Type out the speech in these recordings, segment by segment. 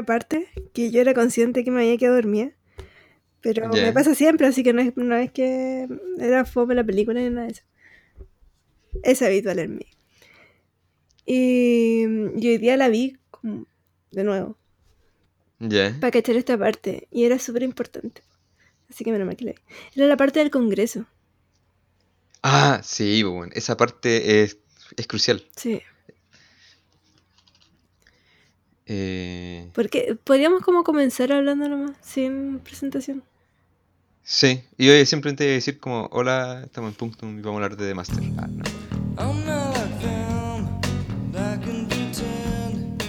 una parte que yo era consciente que me había quedado dormida. Pero me pasa siempre, así que no es, no es que era fome la película ni nada de eso. Es habitual en mí. Y, y hoy día la vi como de nuevo, Ya. para cachar esta parte. Y era súper importante. Así que menos mal que la vi. Era la parte del Congreso. Ah, sí, pues, bueno, esa parte es, es crucial. Sí. Eh, Porque podríamos como comenzar hablando nomás, sin presentación. sí, y hoy simplemente decir como, hola, estamos en Punctum y vamos a hablar de The Master. Ah, no. I'm not like them, I can pretend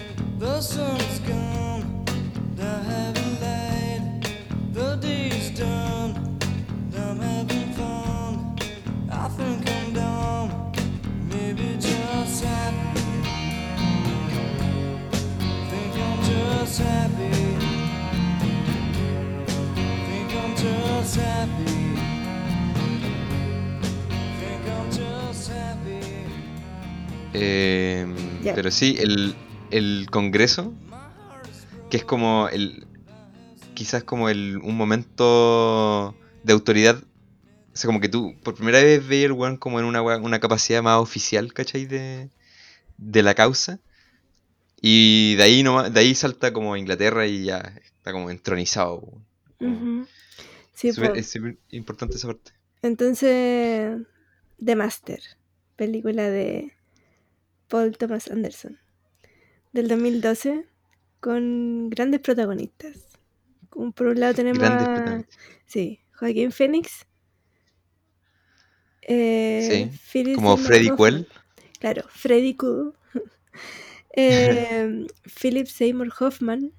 Eh, Ya. Pero sí, el, el Congreso, que es como el. Quizás como el, un momento de autoridad. O sea, como que tú por primera vez veis el weón como en una, una capacidad más oficial, ¿cachai? De, de la causa. Y de ahí, no, de ahí salta como Inglaterra y ya está como entronizado. Sí, es súper importante esa parte. Entonces, The Master, película de Paul Thomas Anderson, del 2012, con grandes protagonistas. Como Por un lado tenemos a sí, Joaquín Phoenix, eh, Sí, Como Freddy Quell. claro, Freddy Cool, eh, Philip Seymour Hoffman,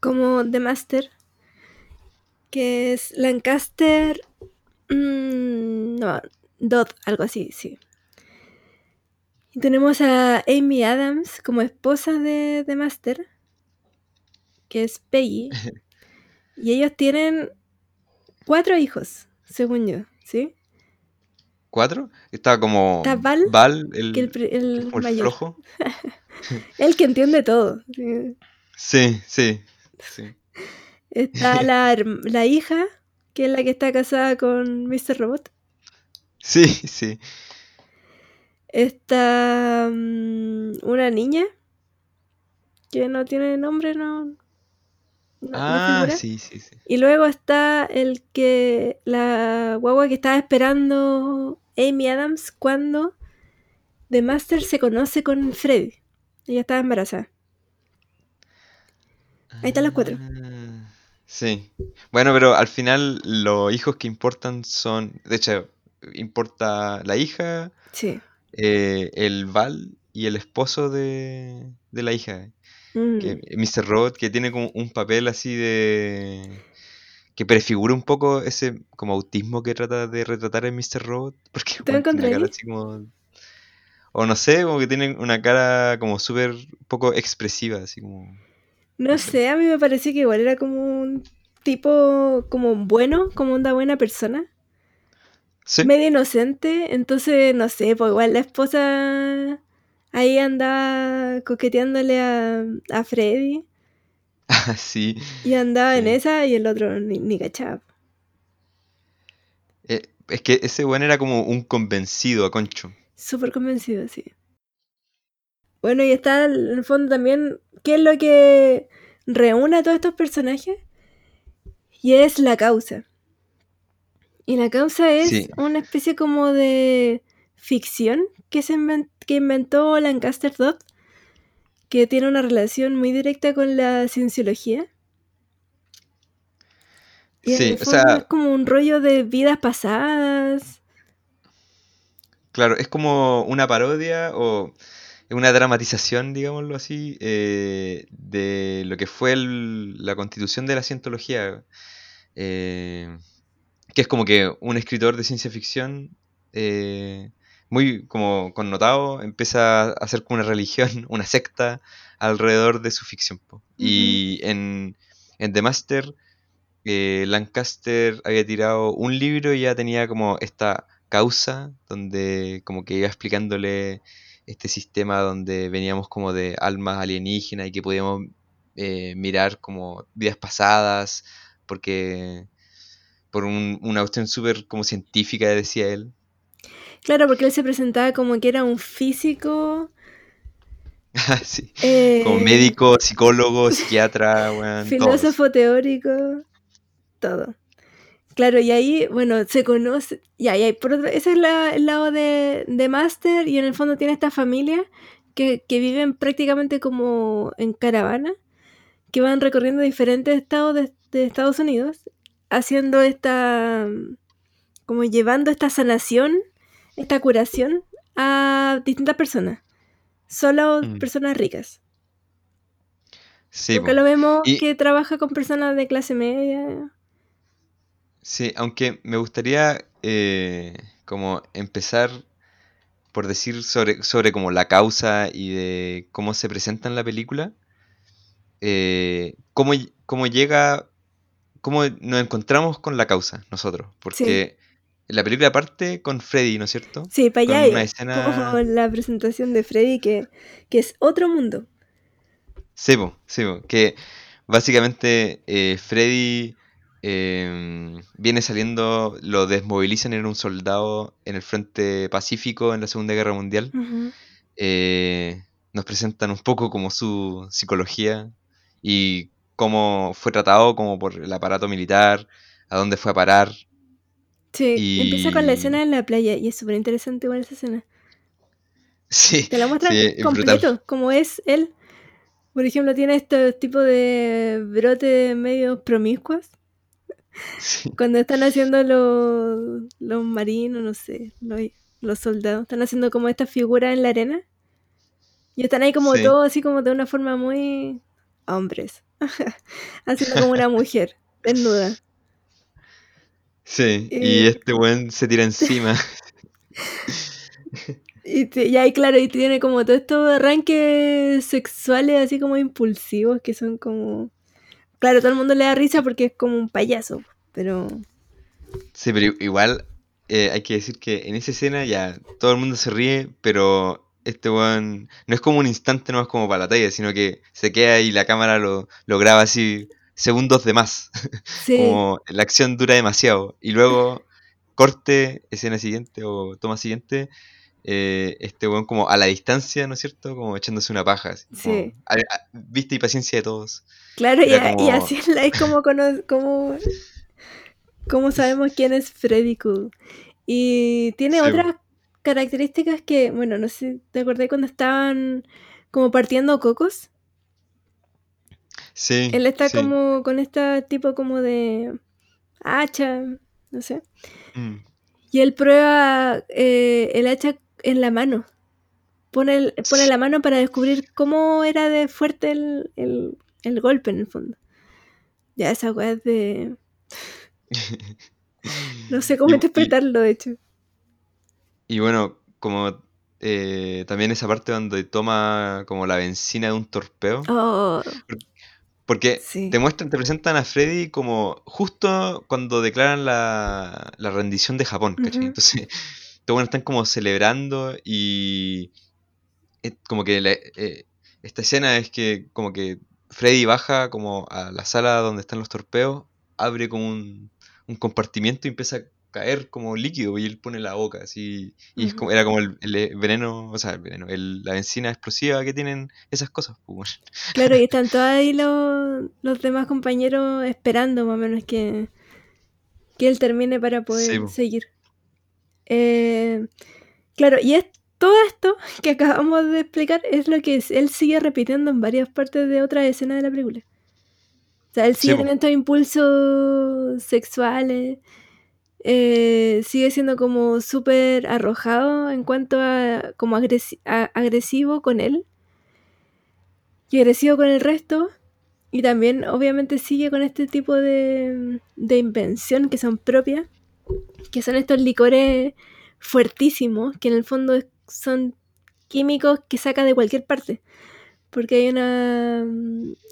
como The Master, que es Lancaster, mm, no, Dodd, algo así, sí. Y tenemos a Amy Adams como esposa de The Master, que es Peggy. Y ellos tienen cuatro hijos, según yo, ¿sí? ¿Cuatro? Estaba como Está Val, Val, el, Que el, el el mayor. flojo. El que entiende todo. sí. Sí, sí, sí. Está la, la hija, que es la que está casada con Mr. Robot. Sí, sí. Está mm, una niña que no tiene nombre, no, Ah, sí, sí, sí. Y luego está el que la guagua que estaba esperando Amy Adams cuando The Master se conoce con Freddy. Ella estaba embarazada. Ahí están las cuatro. Ah, Sí. Bueno, pero al final los hijos que importan son, de hecho, importa la hija, Sí. Eh, el Val y el esposo de, de la hija, Mm. que Mr. Robot, que tiene como un papel así de que prefigura un poco ese como autismo que trata de retratar en Mr. Robot, porque ¿Te lo weón, tiene una cara así como o no sé, como que tiene una cara como súper poco expresiva, así como No sé. a mí me pareció que igual era como un tipo como bueno, como una buena persona. Sí. Medio inocente, entonces no sé, pues igual la esposa ahí andaba coqueteándole a, a Freddy Ah, sí, y andaba en esa y el otro ni, ni cachaba. Eh, es que ese weón era como un convencido a Concho. Súper convencido, sí. Bueno, y está en el fondo también, ¿qué es lo que reúne a todos estos personajes? Y es la causa. Y la causa es Sí, una especie como de ficción que, se que inventó Lancaster Dodd, que tiene una relación muy directa con la cienciología. Y sí, o fondo es sea, como un rollo de vidas pasadas. claro, es como una parodia o una dramatización, digámoslo así, eh, de lo que fue el- la constitución de la cientología. eh, que es como que un escritor de ciencia ficción eh, muy como connotado empieza a hacer como una religión, una secta alrededor de su ficción. Y en, en The Master, eh, Lancaster había tirado un libro y ya tenía como esta causa donde como que iba explicándole este sistema donde veníamos como de almas alienígenas y que podíamos eh, mirar como vidas pasadas, porque por un- una cuestión súper como científica, decía él. Claro, porque él se presentaba como que era un físico. Sí. eh, Como médico, psicólogo, psiquiatra, todos. filósofo teórico, todo. Claro, y ahí, bueno, se conoce. Ya, y ahí, por otro- ese es la- el lado de, de Master, y en el fondo tiene esta familia que, que viven prácticamente como en caravana, que van recorriendo diferentes estados de, de Estados Unidos, haciendo esta. como llevando esta sanación, esta curación a distintas personas. Solo Mm. personas ricas. Sí, Nunca po. lo vemos Y- que trabaja con personas de clase media. Sí, aunque me gustaría eh, como empezar por decir sobre, sobre como la causa y de cómo se presenta en la película, eh, cómo, cómo llega, cómo nos encontramos con la causa nosotros, porque la película parte con Freddy, ¿no es cierto? Sí, para Con allá una iba. escena- Como la presentación de Freddy, que, que es otro mundo. Sí, po, sí, po, que básicamente eh, Freddy eh, viene saliendo, lo desmovilizan, era un soldado en el frente pacífico en la Segunda Guerra Mundial. Eh, nos presentan un poco como su psicología y cómo fue tratado como por el aparato militar, a dónde fue a parar. Sí, empieza con la escena en la playa y es súper interesante igual esa escena. Sí, Te la muestran sí, completo, brutal. como es él. Por ejemplo, tiene este tipo de brotes medio promiscuos. Sí, Cuando están haciendo los, los marinos, no sé, los, los soldados, están haciendo como esta figura en la arena. Y están ahí como Sí. todos así como de una forma muy hombres. haciendo como una mujer desnuda. sí, Eh, y este buen se tira encima. Y, y ahí, claro, y tiene como todos estos arranques sexuales así como impulsivos que son como... Claro, todo el mundo le da risa porque es como un payaso, pero... Sí, pero igual eh, hay que decir que en esa escena ya todo el mundo se ríe, pero este weón no es como un instante nomás como para la talla, sino que se queda y la cámara lo, lo graba así segundos de más. Sí, Como la acción dura demasiado. Y luego corte, escena siguiente o toma siguiente, eh, este weón como a la distancia, ¿no es cierto? Como echándose una paja. así, Sí. a- a- vista y paciencia de todos. claro, y, así es, la- es como, cono- como, como sabemos quién es Freddy Cool. Y tiene Sí, otras características que, bueno, no sé, ¿te acordás cuando estaban como partiendo cocos? Sí. Él está sí. como con este tipo como de hacha, no sé. Mm, Y él prueba eh, el hacha en la mano. Pone, el- pone la mano para descubrir cómo era de fuerte el, el- el golpe en el fondo. Ya esa weá es de... No sé cómo y- interpretarlo, de hecho. Y bueno, como eh, también esa parte donde toma como la benzina de un torpeo. Oh, Porque sí. te muestran, te presentan a Freddy como justo cuando declaran la, la rendición de Japón, ¿cachai? Entonces, todos bueno, están como celebrando y es como que la- eh, esta escena es que como que Freddy baja como a la sala donde están los torpeos, abre como un, un compartimiento y empieza caer como líquido y él pone la boca así y es como, era como el, el veneno, o sea, el veneno, el- la benzina explosiva que tienen esas cosas. pues. Claro, y están todos ahí los, los demás compañeros esperando más o menos que, que él termine para poder Sí, po. seguir. Eh, claro, y es todo esto que acabamos de explicar es lo que él sigue repitiendo en varias partes de otras escenas de la película. O sea, él sigue po. teniendo estos impulsos sexuales, eh, sigue siendo como súper arrojado en cuanto a como agresivo con él y agresivo con el resto. Y también obviamente sigue con este tipo de, de invención que son propias, que son estos licores fuertísimos, que en el fondo son químicos que saca de cualquier parte. Porque hay una...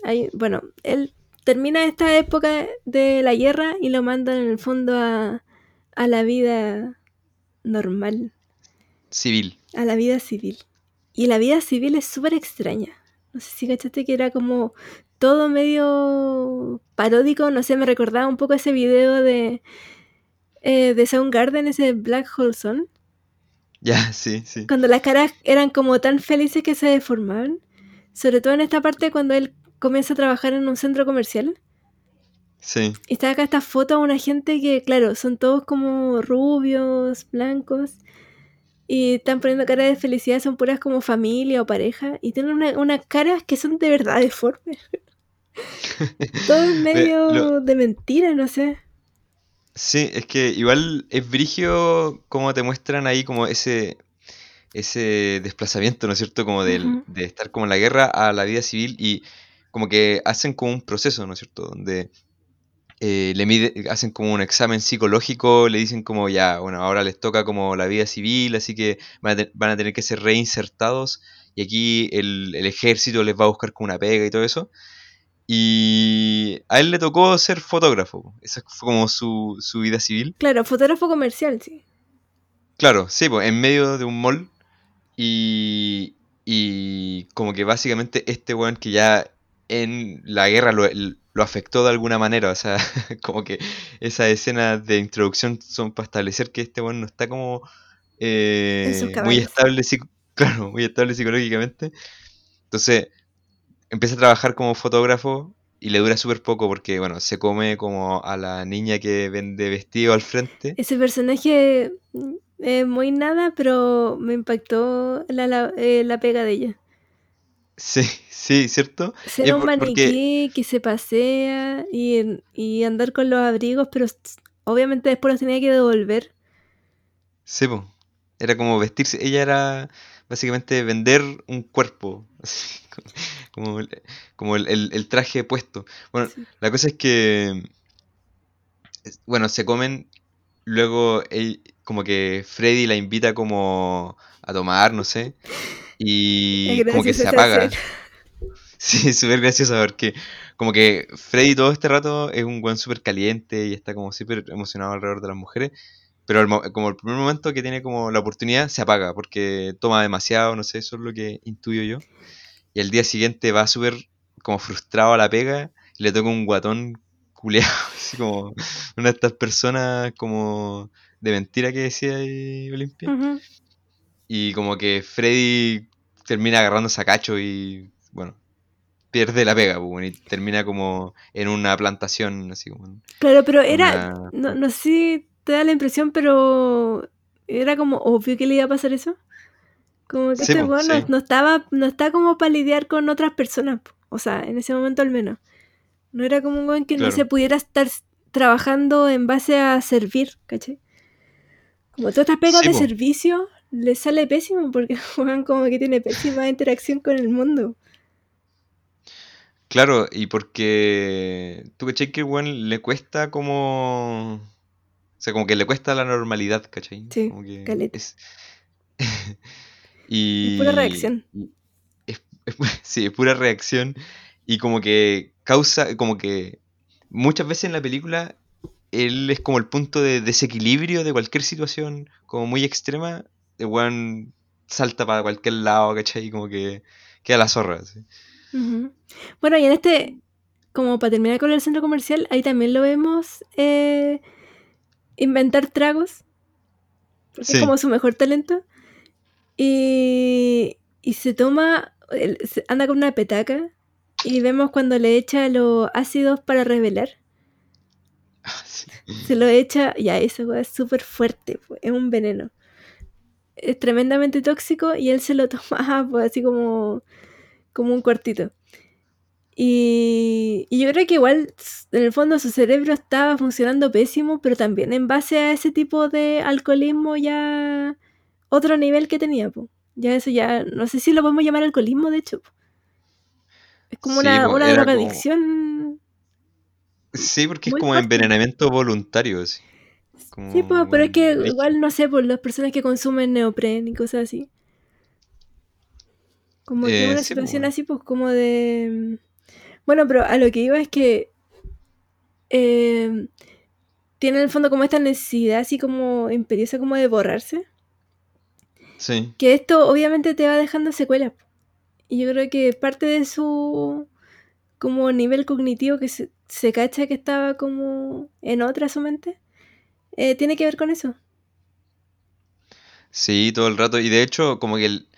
Hay, bueno, él termina esta época de la guerra y lo mandan en el fondo a, a la vida normal, Civil. a la vida civil. Y la vida civil es súper extraña. No sé si cachaste que era como todo medio paródico, no sé, me recordaba un poco ese video de, eh, de Soundgarden, ese Black Hole Sun, Ya, sí, sí. cuando las caras eran como tan felices que se deformaban, sobre todo en esta parte cuando él comienza a trabajar en un centro comercial. Sí. Y está acá esta foto de una gente que, claro, son todos como rubios, blancos. Y están poniendo cara de felicidad, son puras como familia o pareja. Y tienen una- unas caras que son de verdad deformes. Todo es medio lo- de mentira, no sé. Sí, es que igual es brigio como te muestran ahí como ese, ese desplazamiento, ¿no es cierto? Como Ujú. de estar como en la guerra a la vida civil y como que hacen como un proceso, ¿no es cierto? Donde eh, le mide- hacen como un examen psicológico, le dicen como ya, bueno, ahora les toca como la vida civil, así que van a, te- van a tener que ser reinsertados y aquí el, el ejército les va a buscar como una pega y todo eso. Y a él le tocó ser fotógrafo, esa fue como su, su vida civil. Claro, fotógrafo comercial, sí. Claro, sí, pues en medio de un mall y, y como que básicamente este weón que ya en la guerra lo, lo afectó de alguna manera, o sea, como que esas escenas de introducción son para establecer que este weón no está como eh, muy estable, claro, muy estable psicológicamente. Entonces empieza a trabajar como fotógrafo y le dura súper poco porque, bueno, se come como a la niña que vende vestido al frente. Ese personaje es muy nada, pero me impactó la, la, eh, la pega de ella. Sí, sí, ¿cierto? Ser un por- porque- maniquí que se pasea y, y andar con los abrigos, pero obviamente después los tenía que devolver. Sí, po. Era como vestirse. Ella era básicamente vender un cuerpo. así, como el, como el, el- el traje puesto. Bueno, Sí. la cosa es que. Bueno, se comen. Luego, él- como que Freddy la invita como a tomar, no sé. Y como que graciosa se apaga. escena. Sí, súper gracioso porque como que Freddy todo este rato es un weón súper caliente y está como súper emocionado alrededor de las mujeres, pero como el primer momento que tiene como la oportunidad se apaga porque toma demasiado, no sé, eso es lo que intuyo yo. Y al día siguiente va súper como frustrado a la pega y le toca un guatón culeado, así como una de estas personas como de mentira que decía ahí Olimpia. Y como que Freddy termina agarrándose a cacho y bueno, pierde la pega, pues, y termina como en una plantación, así como Claro, pero era, una... no, no sé si te da la impresión, pero era como obvio que le iba a pasar eso. Como que Sí, este weón no, estaba, no está como para lidiar con otras personas. O sea, en ese momento al menos. No era como un weón que no se pudiera estar trabajando en base a servir, ¿cachai? Como todas estas pegas Sí, de po. servicio, le sale pésimo porque weón como que tiene pésima interacción con el mundo. Claro, y porque tú cachai que weón le cuesta como... O sea, como que le cuesta la normalidad, ¿cachai? Sí, Como que caleta. es... Es pura y... reacción. y es- es pu- sí, es pura reacción y como que causa, como que muchas veces en la película él es como el punto de desequilibrio de cualquier situación como muy extrema, el weón salta para cualquier lado, ¿cachai? Como que queda la zorra. Ujú. Bueno, y en este, como para terminar con el centro comercial, ahí también lo vemos eh, inventar tragos, porque Sí. es como su mejor talento. Y, y se toma, anda con una petaca y vemos cuando le echa los ácidos para revelar. Sí. Se lo echa, ya, esa weá es súper fuerte, es un veneno. Es tremendamente tóxico y él se lo toma pues, así como, como un cuartito. Y, y yo creo que igual en el fondo su cerebro estaba funcionando pésimo, pero también en base a ese tipo de alcoholismo ya otro nivel que tenía. po. Ya eso ya, no sé si lo podemos llamar alcoholismo, de hecho. po. Es como Sí, una, una como- drogadicción. Sí, porque es como fuerte. envenenamiento voluntario. Sí, pues, pero es que igual, no sé, por las personas que consumen neopren y cosas así. Como que Eh, una sí, pues, situación así, pues, como de... Bueno, pero a lo que iba es que eh, tiene en el fondo como esta necesidad así como imperiosa como de borrarse. Sí, Que esto obviamente te va dejando secuelas. Y yo creo que parte de su como nivel cognitivo que se, se cacha que estaba como en otra su mente, eh, tiene que ver con eso. Sí, todo el rato. Y de hecho, como que el-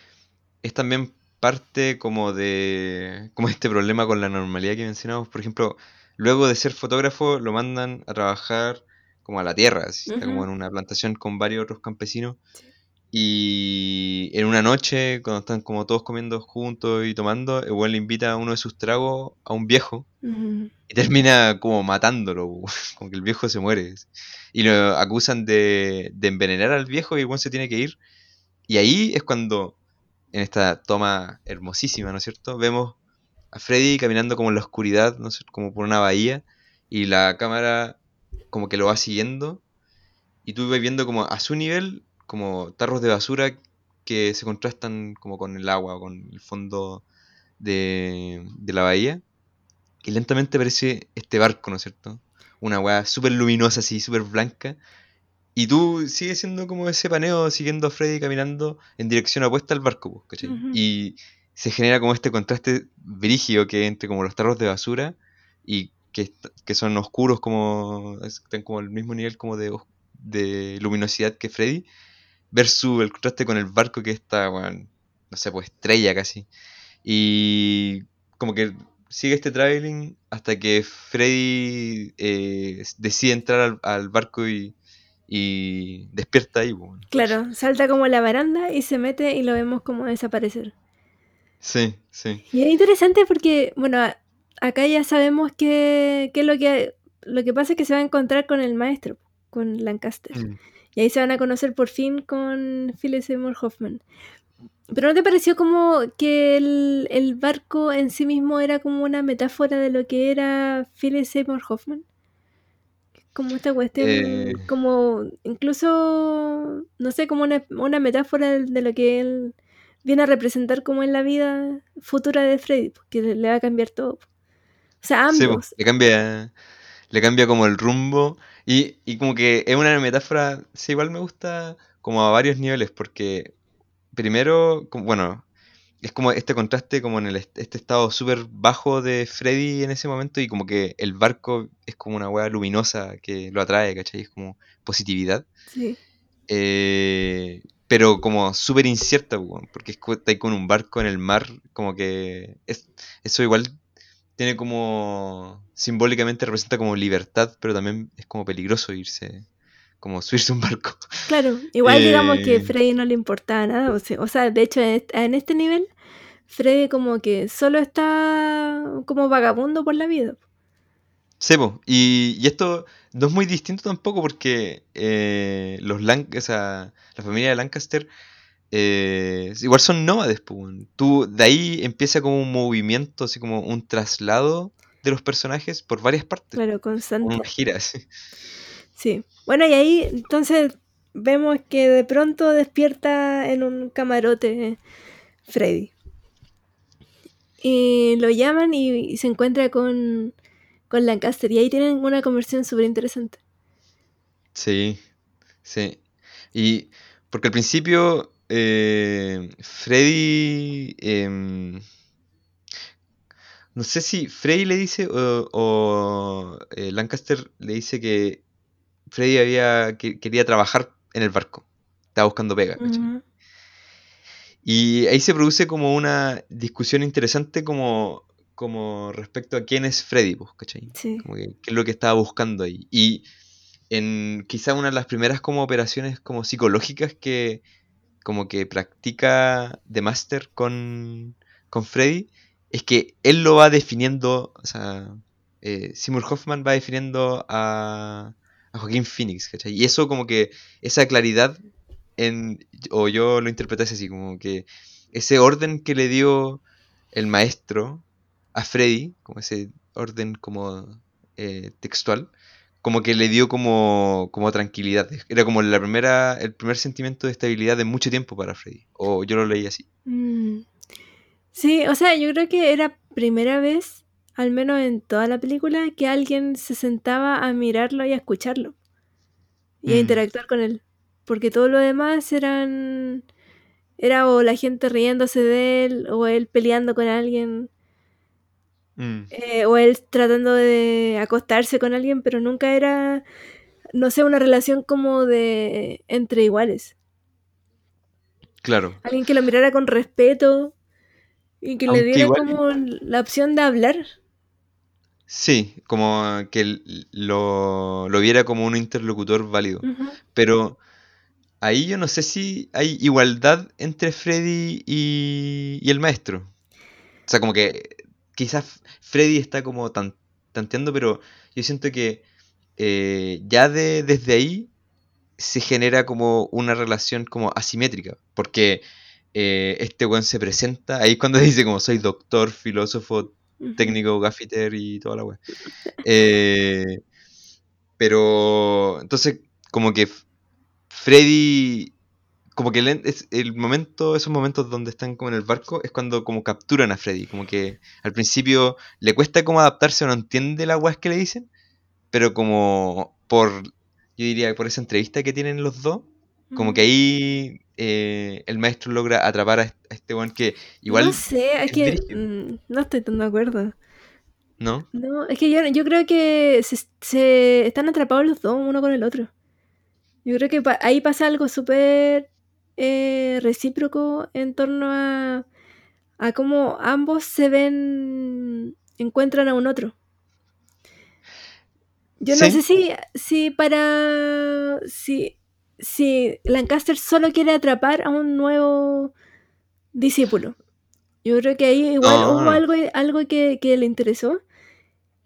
es también parte como de como este problema con la normalidad que mencionamos. Por ejemplo, luego de ser fotógrafo, lo mandan a trabajar como a la tierra. así, como en una plantación con varios otros campesinos. Sí. Y en una noche, cuando están como todos comiendo juntos y tomando, el weón le invita a uno de sus tragos a un viejo. Y termina como matándolo, como que el viejo se muere. Y lo acusan de, de envenenar al viejo y el weón se tiene que ir. Y ahí es cuando, en esta toma hermosísima, ¿no es cierto? Vemos a Freddy caminando como en la oscuridad, ¿no sé, como por una bahía, y la cámara como que lo va siguiendo, y tú vas viendo como a su nivel, como tarros de basura que se contrastan como con el agua, con el fondo de, de la bahía, y lentamente aparece este barco, ¿no es cierto? Una weá súper luminosa, así, súper blanca, y tú sigues siendo como ese paneo, siguiendo a Freddy caminando en dirección opuesta al barco, pues, ¿cachai? Y se genera como este contraste brígido que hay entre como los tarros de basura y que, que son oscuros como están como al mismo nivel como de, de luminosidad que Freddy versus el contraste con el barco que está, weón, no sé, pues estrella casi. Y como que sigue este traveling hasta que Freddy eh, decide entrar al, al barco y, y despierta ahí, weón. Claro, salta como a la baranda y se mete y lo vemos como desaparecer. Sí, sí. Y es interesante porque, bueno, acá ya sabemos que, que lo que lo que pasa es que se va a encontrar con el maestro, con Lancaster. Mm. Y ahí se van a conocer por fin con Philip Seymour Hoffman. ¿Pero no te pareció como que el, el barco en sí mismo era como una metáfora de lo que era Philip Seymour Hoffman? Como esta cuestión, Eh. como incluso, no sé, como una, una metáfora de, de lo que él viene a representar como en la vida futura de Freddy, porque le, le va a cambiar todo. O sea, Sí, po, ambos. le cambia, le cambia como el rumbo y, y como que es una metáfora, sí, igual me gusta como a varios niveles, porque primero, como- bueno, es como este contraste como en el, est- este estado súper bajo de Freddy en ese momento y como que el barco es como una hueá luminosa que lo atrae, ¿cachai? Es como positividad. Sí. Eh, pero como súper incierta, porque está ahí con un barco en el mar, como que es, eso igual tiene como simbólicamente representa como libertad, pero también es como peligroso irse, como subirse a un barco. Claro, igual digamos que Eh. Freddy no le importaba nada, o sea, o sea, de hecho en este nivel Freddy como que solo está como vagabundo por la vida. Sebo, y, y esto no es muy distinto tampoco porque eh, los Lan o sea, la familia de Lancaster eh, igual son nómades, weón. Tú, de ahí empieza como un movimiento, así como un traslado de los personajes por varias partes, Claro, constante. una gira. Sí. Bueno, y ahí entonces vemos que de pronto despierta en un camarote Freddy. Y lo llaman y, y se encuentra con, con Lancaster. Y ahí tienen una conversación súper interesante. Sí, sí. Y porque al principio eh, Freddy, em, no sé si Freddy le dice o, o, eh, Lancaster le dice que Freddy había que quería trabajar en el barco, estaba buscando pega. Y ahí se produce como una discusión interesante como, como respecto a quién es Freddy, pues, ¿cachai? Sí. Como que, qué es lo que estaba buscando ahí. Y en quizá una de las primeras como operaciones como psicológicas que como que practica The Master con, con Freddy, es que él lo va definiendo, o sea, eh, Hoffman va definiendo a, a Joaquín Phoenix, ¿cachai? Y eso como que, esa claridad, en, o yo lo interpreté así, como que ese orden que le dio el maestro a Freddy, como ese orden como eh, textual, como que le dio como, como tranquilidad. Era como la primera, el primer sentimiento de estabilidad de mucho tiempo para Freddy. O yo lo leí así. Mm. Sí, o sea, yo creo que era primera vez, al menos en toda la película, que alguien se sentaba a mirarlo y a escucharlo. Y a Mm. interactuar con él. Porque todo lo demás eran... Era o la gente riéndose de él, o él peleando con alguien. Mm, eh, o él tratando de acostarse con alguien, pero nunca era, no sé, una relación como de entre iguales. claro. Alguien que lo mirara con respeto y que le diera igual- como la opción de hablar. Sí, como que lo, lo viera como un interlocutor válido. Pero ahí yo no sé si hay igualdad entre Freddy y, y el maestro. O sea, como que quizás Freddy está como tan, tanteando, pero yo siento que eh, ya de, desde ahí se genera como una relación como asimétrica. Porque eh, este weón se presenta, ahí es cuando dice como soy doctor, filósofo, técnico, gaffiter y toda la weá. Eh, pero entonces, como que Freddy, como que el, es el momento, esos momentos donde están como en el barco, es cuando como capturan a Freddy. Como que al principio le cuesta como adaptarse o no entiende las weas que le dicen, pero como por, yo diría, por esa entrevista que tienen los dos, como que ahí eh, el maestro logra atrapar a este, weón que igual, No sé, es que mm, no estoy tan de acuerdo. ¿no? No, es que yo, yo creo que se, se están atrapados los dos, uno con el otro. Yo creo que pa- ahí pasa algo súper eh, recíproco en torno a, a cómo ambos se ven, encuentran a un otro. Yo no Sí. sé si, si para. Si, si Lancaster solo quiere atrapar a un nuevo discípulo. Yo creo que ahí igual No, hubo algo, algo que, que le interesó,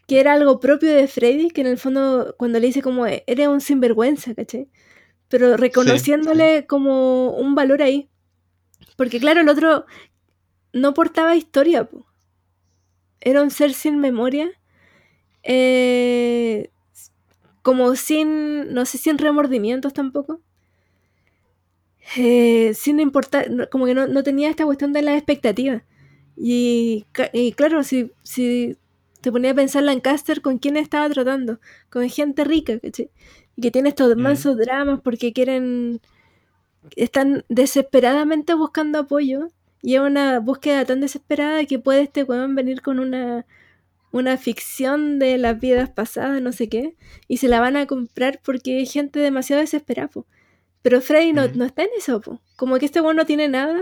que era algo propio de Freddy, que en el fondo cuando le dice como eres un sinvergüenza, ¿cachai? Pero reconociéndole como un valor ahí. Porque claro, el otro no portaba historia, po. era un ser sin memoria, eh, como sin, no sé, sin remordimientos tampoco. Eh, sin importar, como que no, no tenía esta cuestión de las expectativas. Y, y claro, si, si te ponía a pensar Lancaster con quién estaba tratando, con gente rica, ¿cachai? Y que tiene estos Mm. mansos dramas porque quieren, están desesperadamente buscando apoyo. Y es una búsqueda tan desesperada que puede este weón venir con una, una ficción de las vidas pasadas, no sé qué, y se la van a comprar porque hay gente demasiado desesperada, po. Pero Freddy no, no está en eso, po. Como que este weón no tiene nada,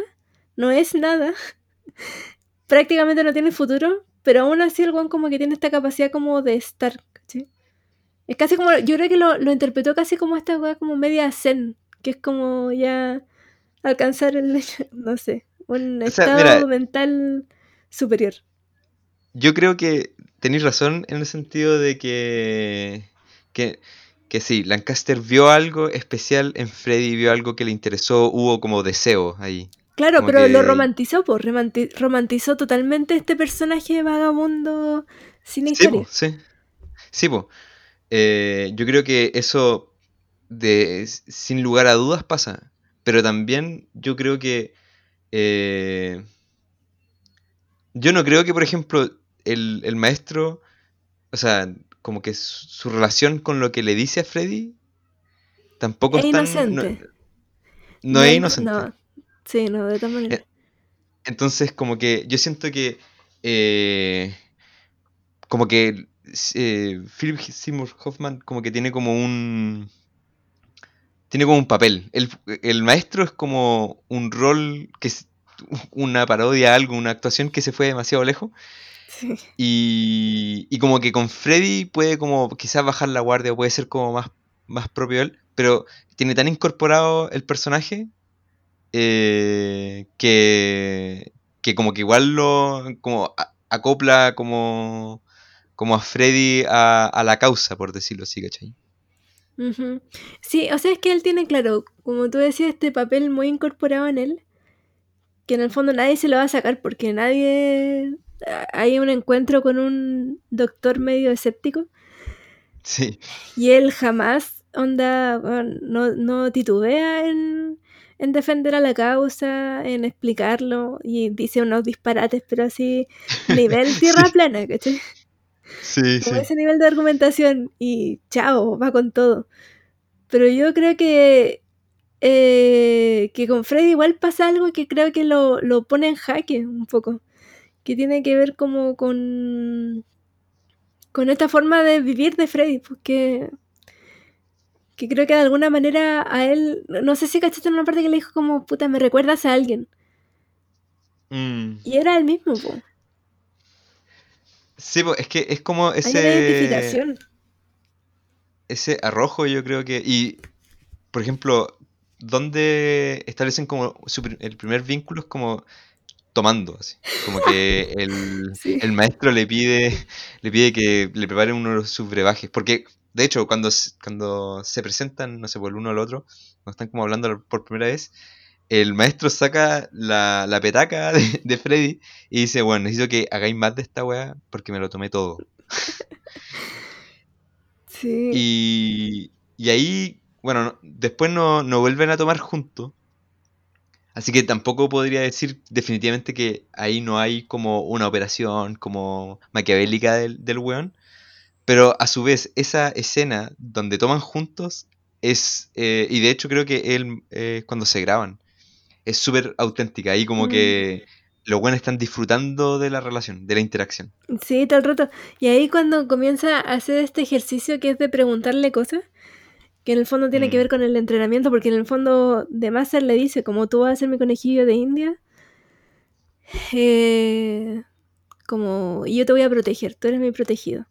no es nada, prácticamente no tiene futuro, pero aún así el weón como que tiene esta capacidad como de estar, ¿cachai? Es casi como, yo creo que lo, lo interpretó casi como esta weá como media zen, que es como ya alcanzar el, no sé, un O sea, estado mira, mental superior. Yo creo que tenéis razón en el sentido de que, que, que sí, Lancaster vio algo especial en Freddy, vio algo que le interesó, hubo como deseo ahí. Claro, Como pero lo romantizó, pues, romantizó totalmente este personaje vagabundo sin Sí, historia. po, sí. Sí, po. Eh, yo creo que eso de sin lugar a dudas pasa. Pero también yo creo que eh, yo no creo que, por ejemplo, el, el maestro, o sea, como que su, su relación con lo que le dice a Freddy tampoco Es es tan. inocente. No, no es ino- inocente. No, sí, no, de todas maneras. Entonces, como que yo siento que. eh, como que. Eh, Philip Seymour Hoffman, como que tiene como un. Tiene como un papel. El, el maestro es como un rol que es una parodia, algo, una actuación que se fue demasiado lejos. Sí. Y, y como que con Freddy puede como quizás bajar la guardia, puede ser como más, más propio él, pero tiene tan incorporado el personaje eh, que, que como que igual lo como a- acopla como, como a Freddy a, a la causa, por decirlo así, ¿cachai? Ujú. Sí, o sea, es que él tiene, claro, como tú decías, este papel muy incorporado en él, que en el fondo nadie se lo va a sacar porque nadie... Hay un encuentro con un doctor medio escéptico Sí, y él jamás, onda, no, no titubea en, en defender a la causa, en explicarlo y dice unos disparates, pero así, nivel tierra plana, ¿cachai? Sí, como sí. ese nivel de argumentación y chao, va con todo. Pero yo creo que eh, que con Freddy igual pasa algo que creo que lo, lo pone en jaque un poco. que tiene que ver como con con esta forma de vivir de Freddy, porque que creo que de alguna manera a él, no sé si cachaste en una parte que le dijo como, puta, me recuerdas a alguien. Mm. Y era el mismo, po. Sí, es que es como Hay una ese, identificación. ese arrojo, yo creo que. Y, por ejemplo, donde establecen como su el primer vínculo es como tomando, así. Como que el, Sí. el maestro le pide, le pide que le preparen uno de sus brebajes. Porque, de hecho, cuando, cuando se presentan, no sé, por el uno al otro, cuando están como hablando por primera vez, el maestro saca la, la petaca de, de Freddy y dice, bueno, necesito que hagáis más de esta weá porque me lo tomé todo. Sí. Y, y ahí, bueno, no- después no, no vuelven a tomar juntos. Así que tampoco podría decir definitivamente que ahí no hay como una operación como maquiavélica del, del weón. Pero a su vez, esa escena donde toman juntos es, eh, y de hecho creo que él, eh, cuando se graban, es súper auténtica. Ahí como Mm. que los buenos están disfrutando de la relación, de la interacción. Sí, todo el rato. Y ahí cuando comienza a hacer este ejercicio que es de preguntarle cosas, que en el fondo tiene que Mm. ver con el entrenamiento, porque en el fondo de Master le dice, como tú vas a ser mi conejillo de India, eh, como y yo te voy a proteger, tú eres mi protegido.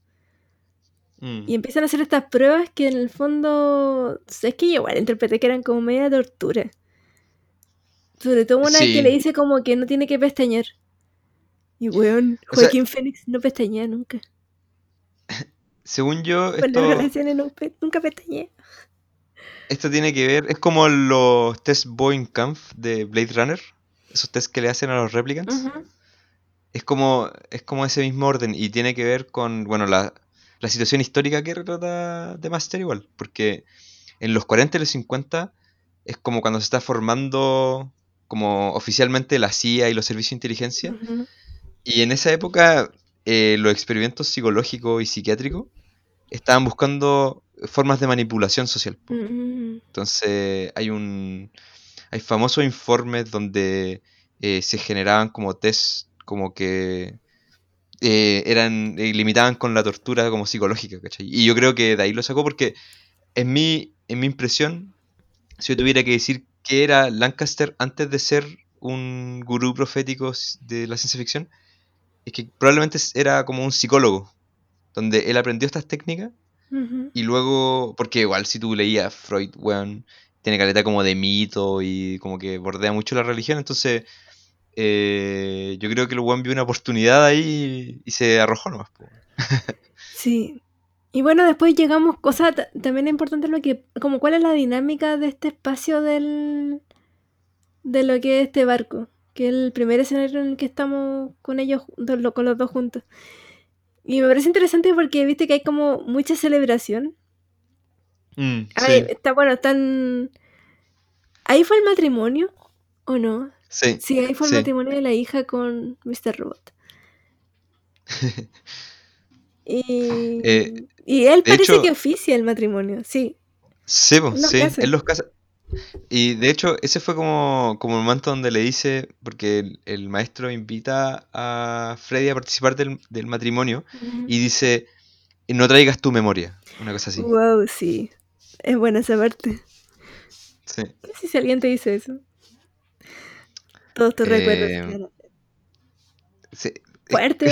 Mm. Y empiezan a hacer estas pruebas que en el fondo, es que yo igual interpreté que eran como media tortura. Sobre todo una que Sí. le dice como que no tiene que pestañear. Y weón, O sea- Joaquín Phoenix no pestañea nunca. Según yo, Con las esto, relaciones no pe- nunca pestañea. Esto tiene que ver, es como los test Boeing Kampf de Blade Runner, esos test que le hacen a los replicants. Es como, es como ese mismo orden y tiene que ver con, bueno, la, la situación histórica que retrata The Master igual, porque en los 40 y los 50 es como cuando se está formando como oficialmente la CIA y los servicios de inteligencia, y en esa época eh, los experimentos psicológicos y psiquiátricos estaban buscando formas de manipulación social. Entonces hay un hay famosos informes donde eh, se generaban como test como que eh, eran limitaban con la tortura como psicológica, ¿cachai? Y yo creo que de ahí lo sacó porque en mi en mi impresión, si yo tuviera que decir qué era Lancaster antes de ser un gurú profético de la ciencia ficción, es que probablemente era como un psicólogo, donde él aprendió estas técnicas y luego, porque igual si tú leías Freud, weón, tiene caleta como de mito y como que bordea mucho la religión, entonces eh, yo creo que el weón vio una oportunidad ahí y, y se arrojó nomás. Sí. Y bueno, después llegamos, o sea, ta- también es importante lo que, como cuál es la dinámica de este espacio del, de lo que es este barco, que es el primer escenario en el que estamos con ellos, con los dos juntos. Y me parece interesante porque viste que hay como mucha celebración. Mm, Ay, sí, está bueno, están... ¿Ahí fue el matrimonio o no? sí, Sí, ahí fue el sí. matrimonio de la hija con Mr. Robot. Y, Eh, y él de parece hecho- que oficia el matrimonio, sí. Sí, los sí, él los casa. Y de hecho, ese fue como, como el momento donde le dice, porque el, el maestro invita a Freddy a participar del, del matrimonio y dice, no traigas tu memoria, una cosa así. Wow, sí. Es buena esa parte. Sí. ¿Qué si si alguien te dice eso? Todos tus recuerdos. Eh, claro. Sí, Fuerte,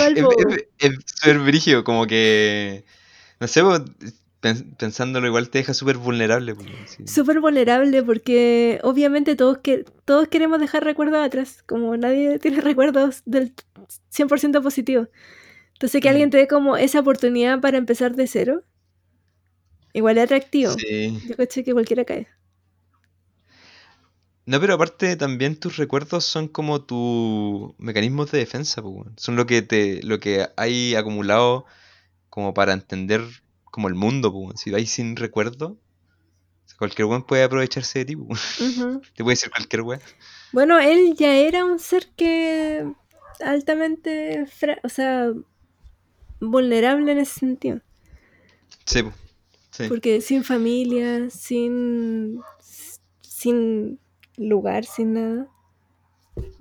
es súper brígido, como que, no sé, vos, pensándolo igual te deja súper vulnerable. pues, sí. Súper vulnerable porque obviamente todos, que, todos queremos dejar recuerdos atrás. Como nadie tiene recuerdos del 100% positivos. Entonces que Mm. alguien te dé como esa oportunidad para empezar de cero. Igual es atractivo. Sí. Yo caché que cualquiera cae. No, pero aparte también tus recuerdos son como tus mecanismos de defensa, pues. Son lo que te, lo que hay acumulado como para entender como el mundo, pues, weón. Si vais sin recuerdo, cualquier weón puede aprovecharse de ti, pues. Te puede decir cualquier weón. Bueno, él ya era un ser que altamente, o sea, vulnerable en ese sentido. Sí, pues. Sí. Porque sin familia, sin, sin lugar, sin nada,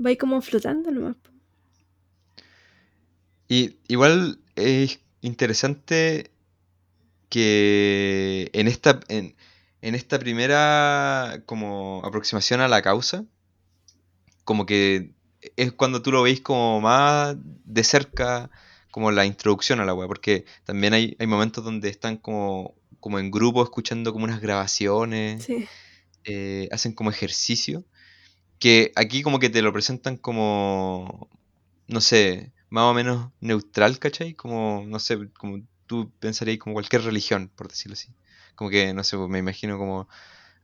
va ahí como flotando nomás. po. Y igual es interesante que en esta, en, en esta primera como aproximación a la causa, como que es cuando tú lo veis como más de cerca, como la introducción a la web, porque también hay, hay momentos donde están como, como en grupo escuchando como unas grabaciones, Sí. eh, hacen como ejercicio, que aquí como que te lo presentan como, no sé, más o menos neutral, ¿cachai? Como, no sé, como tú pensarías como cualquier religión, por decirlo así. Como que, no sé, pues, me imagino como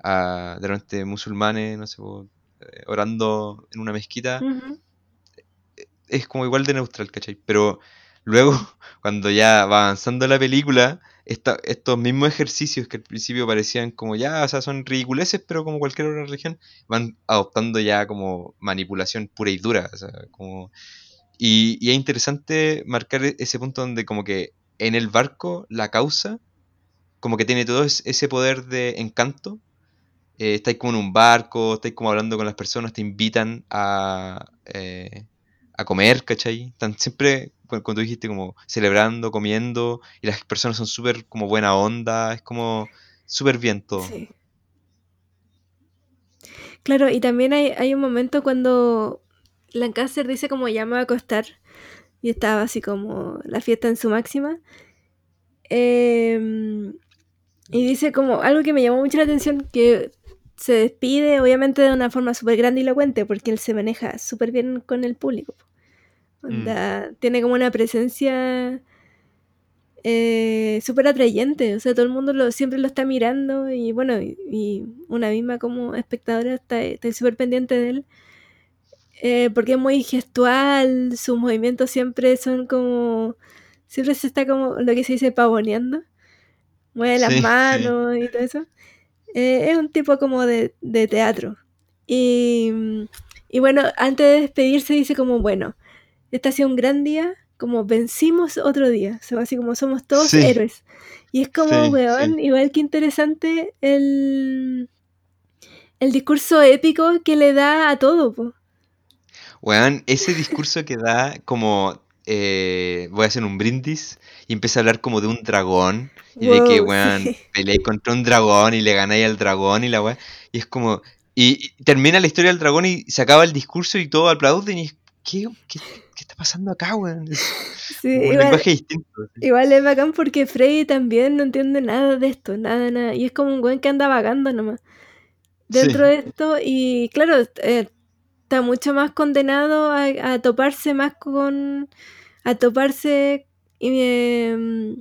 a, de repente musulmanes, no sé, pues, eh, orando en una mezquita, Ujú. es como igual de neutral, ¿cachai? Pero luego, cuando ya va avanzando la película, esta- estos mismos ejercicios que al principio parecían como ya, o sea, son ridiculeces, pero como cualquier otra religión, van adoptando ya como manipulación pura y dura. o sea, como... y, y es interesante marcar e- ese punto donde como que en el barco la causa como que tiene todo es- ese poder de encanto. Eh, estáis como en un barco, estáis como hablando con las personas, te invitan a, eh, a comer, ¿cachai? Están siempre, cu- cuando dijiste, como celebrando, comiendo, y las personas son súper como buena onda, es como súper bien todo. Sí. Claro, y también hay, hay un momento cuando Lancaster dice como ya me voy a acostar y estaba así como la fiesta en su máxima. Em, y dice como algo que me llamó mucho la atención, que se despide obviamente de una forma súper grandilocuente porque él se maneja súper bien con el público. Mm. Onda, tiene como una presencia eh, súper atrayente, o sea, todo el mundo lo, siempre lo está mirando y bueno, y, y una misma como espectadora está, está súper pendiente de él, eh, porque es muy gestual, sus movimientos siempre son como, siempre se está como lo que se dice pavoneando, mueve las Sí, sí. manos y todo eso. Eh, es un tipo como de, de teatro. Y, y bueno, antes de despedirse dice como, bueno, este ha sido un gran día, como vencimos otro día, o sea, así como somos todos Sí, héroes. Y es como, weón, igual que interesante el, el discurso épico que le da a todo, po. Weón, ese discurso que da como eh, voy a hacer un brindis y empieza a hablar como de un dragón y de que, weón, sí. peleáis contra un dragón y le ganáis al dragón y la weá. Y es como. Y, y termina la historia del dragón y se acaba el discurso y todos aplauden y es. ¿Qué, qué, qué está pasando acá, weón? Es Sí, un igual, lenguaje distinto. así. igual es bacán porque Freddy también no entiende nada de esto, nada, nada. Y es como un weón que anda vagando nomás. dentro Sí, de esto y claro, eh, está mucho más condenado a, a toparse más con, a toparse eh,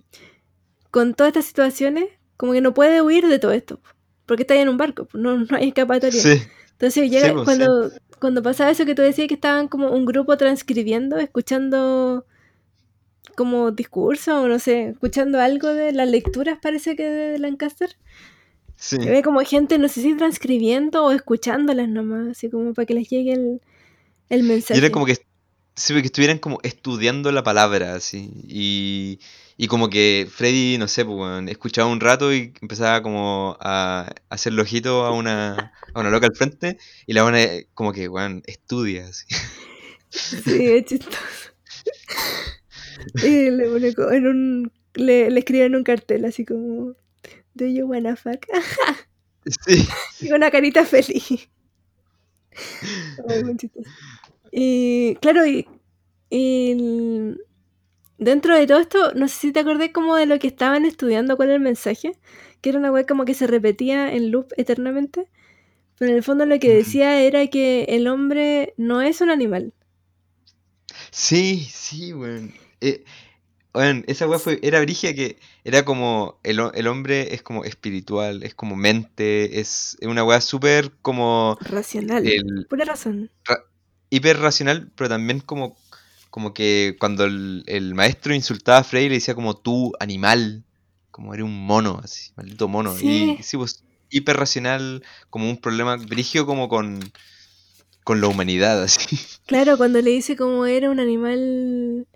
con todas estas situaciones, como que no puede huir de todo esto, porque está ahí en un barco, pues, no, no hay escapatoria. sí, Entonces sí, llega, pues, sí. cuando, cuando pasaba eso que tú decías que estaban como un grupo transcribiendo, escuchando como discurso o no sé, escuchando algo de las lecturas parece que de Lancaster. Sí. Y ve como gente, no sé si transcribiendo o escuchándolas nomás, así como para que les llegue el, el Y mensaje. era como que, sí, que estuvieran como estudiando la palabra, así. Y, y como que Freddy, no sé, pues, escuchaba un rato y empezaba como a hacerle ojito a una, a una loca al frente y la buena como que, weón, estudia, así. Sí, es chistoso. Y le pone como en un. Le, le escribe en un cartel así como. Do you wanna fuck? Sí, Y una carita feliz. Y claro, y, dentro de todo esto, no sé si te acordé como de lo que estaban estudiando, cuál era el mensaje, que era una web como que se repetía en loop eternamente, pero en el fondo lo que decía era que el hombre no es un animal. sí, sí, weón. Eh, weón, esa weá fue, era brigia que era como, el, el hombre es como espiritual, es como mente, es, es una weá súper como Racional. el, Pura razón. ra- hiper racional, pero también como, como que cuando el, el maestro insultaba a Frey le decía como tú, animal, como era un mono, así, maldito mono. Sí. Y sí, pues hiper racional, como un problema brigio como con, con la humanidad, así. Claro, cuando le dice como era un animal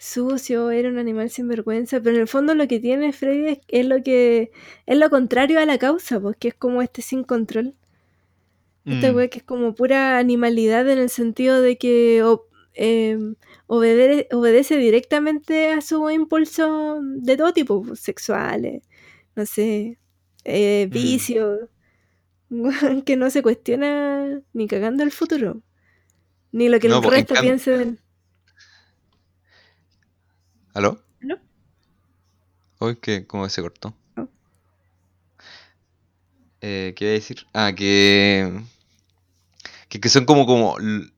sucio, era un animal sin vergüenza, pero en el fondo lo que tiene Freddy es, es lo que es lo contrario a la causa, pues que es como este sin control. Esta Mm, wea que es como pura animalidad en el sentido de que o- eh, obede- obedece directamente a su impulso de todo tipo, pues, sexuales, no sé, eh, Mm. vicios, que no se cuestiona ni cagando el futuro, ni lo que No, el po, en resto piense de él. ¿Aló? ¿No? Hoy que como se cortó. Oh. Eh, ¿qué iba a decir? Ah, que, que, que son como, como el-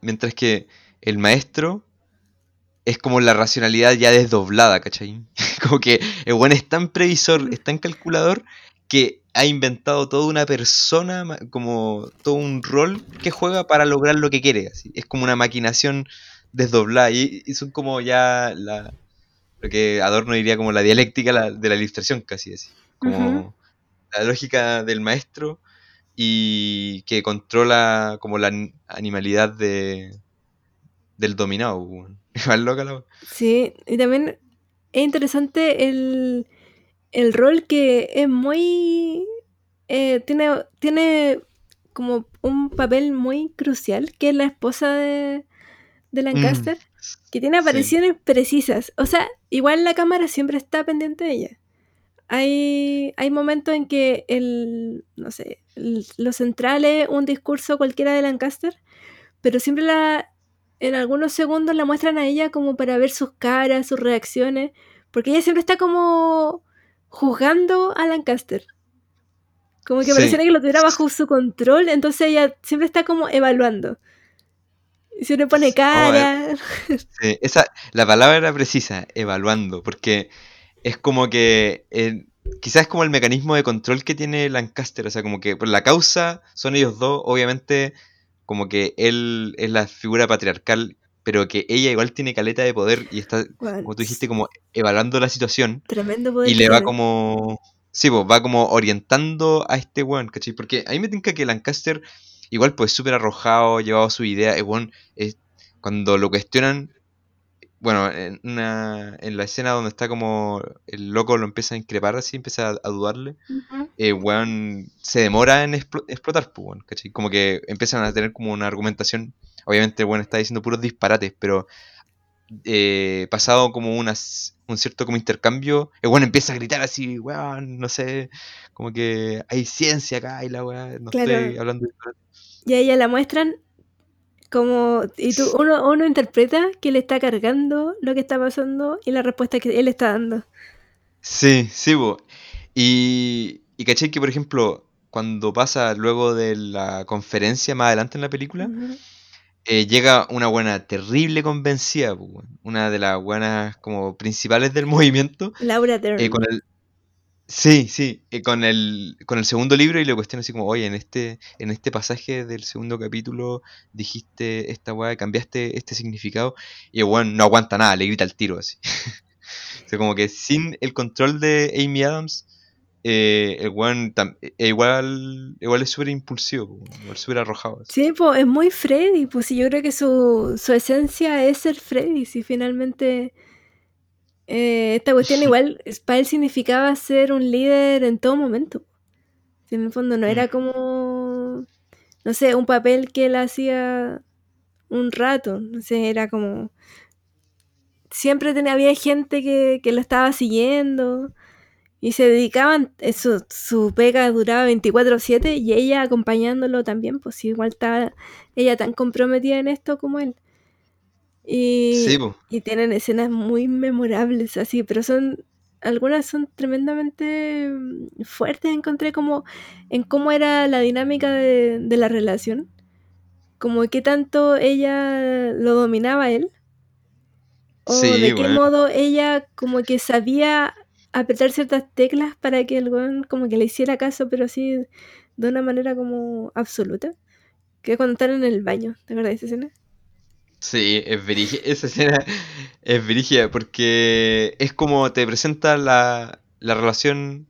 mientras que el maestro es como la racionalidad ya desdoblada, ¿cachai? Como que el buen es tan previsor, es tan calculador que ha inventado toda una persona, como todo un rol que juega para lograr lo que quiere. Así. Es como una maquinación desdoblada y, y son como ya la, lo que Adorno diría como la dialéctica la- de la ilustración casi así. Como la lógica del maestro y que controla como la an- animalidad de, del dominado. Igual loca la. Sí, y también es interesante el, el rol que es muy... eh, tiene, tiene como un papel muy crucial, que es la esposa de, de Lancaster, que tiene Mm, sí. apariciones precisas. O sea, igual la cámara siempre está pendiente de ella. Hay, hay momentos en que el, no sé, el- lo central es un discurso cualquiera de Lancaster, pero siempre la, en algunos segundos la muestran a ella como para ver sus caras, sus reacciones, porque ella siempre está como juzgando a Lancaster. Como que Sí. pareciera que lo tuviera bajo su control, entonces ella siempre está como evaluando. Y siempre pone Oh, cara. Sí, esa, la palabra era precisa, evaluando, porque es como que eh, quizás es como el mecanismo de control que tiene Lancaster, o sea, como que por la causa son ellos dos, obviamente como que él es la figura patriarcal, pero que ella igual tiene caleta de poder y está, como tú dijiste, como evaluando la situación Tremendo poder y le va como, sí, pues, va como orientando a este weón, ¿cachai? Porque a mí me tinca que Lancaster igual pues súper arrojado, llevado su idea, el weón, es- cuando lo cuestionan, bueno, en, una, en la escena donde está como el loco lo empieza a increpar así, empieza a, a dudarle, Ujú. eh, weón se demora en explo- explotar, pues, weón, ¿cachai? Como que empiezan a tener como una argumentación, obviamente, bueno, está diciendo puros disparates, pero eh, pasado como unas, un cierto como intercambio, el weón empieza a gritar así, weón, no sé, como que hay ciencia acá y la weá, no Claro. estoy hablando de Y a ella la muestran como. Y tú, uno, uno interpreta que le está cargando lo que está pasando y la respuesta que él está dando. Sí, sí, bo. Y, y caché que, por ejemplo, cuando pasa luego de la conferencia más adelante en la película, eh, llega una buena terrible convencida, una de las buenas como principales del movimiento, Laura Dern. eh, con el... Sí, sí, eh, con el, con el segundo libro y le cuestiona así como, oye, en este, en este pasaje del segundo capítulo dijiste esta weá, cambiaste este significado, y el weón no aguanta nada, le grita al tiro así. o sea, como que sin el control de Amy Adams, eh, el weón tam- eh, igual, igual es súper impulsivo, igual súper arrojado. Sí, pues es muy Freddy, pues yo creo que su, su esencia es ser Freddy, si finalmente eh, esta cuestión igual para él significaba ser un líder en todo momento. En el fondo no era Mm. como, no sé, un papel que él hacía un rato, no sé, era como... Siempre tenía, había gente que, que lo estaba siguiendo y se dedicaban, eh, su, pega duraba 24/7 y ella acompañándolo también, pues igual estaba ella tan comprometida en esto como él. Y, Sí, y tienen escenas muy memorables así, pero son, algunas son tremendamente mm, fuertes, encontré como en cómo era la dinámica de, de la relación, como qué tanto ella lo dominaba él, o Sí, de qué modo ella como que sabía apretar ciertas teclas para que el weón como que le hiciera caso, pero así de una manera como absoluta. Que cuando están en el baño, ¿te acuerdas de esa escena? Sí, es brígida. Esa escena es brígida porque es como te presenta la, la relación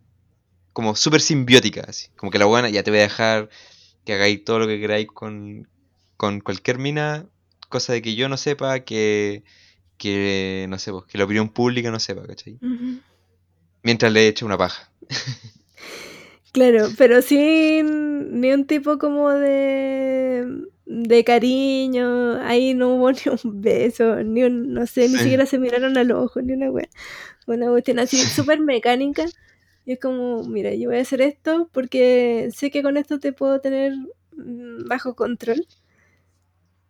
como súper simbiótica, así. Como que la buena ya te voy a dejar que hagáis todo lo que queráis con, con cualquier mina, cosa de que yo no sepa, que, que no sé, pues, que la opinión pública no sepa, ¿cachai? Mientras le eche una paja. Claro, pero sin ni un tipo como de, de cariño, ahí no hubo ni un beso, ni un, no sé, ni Sí. siquiera se miraron al ojo, ni una wea. Una cuestión así súper mecánica. Y es como, mira, yo voy a hacer esto porque sé que con esto te puedo tener mm, bajo control.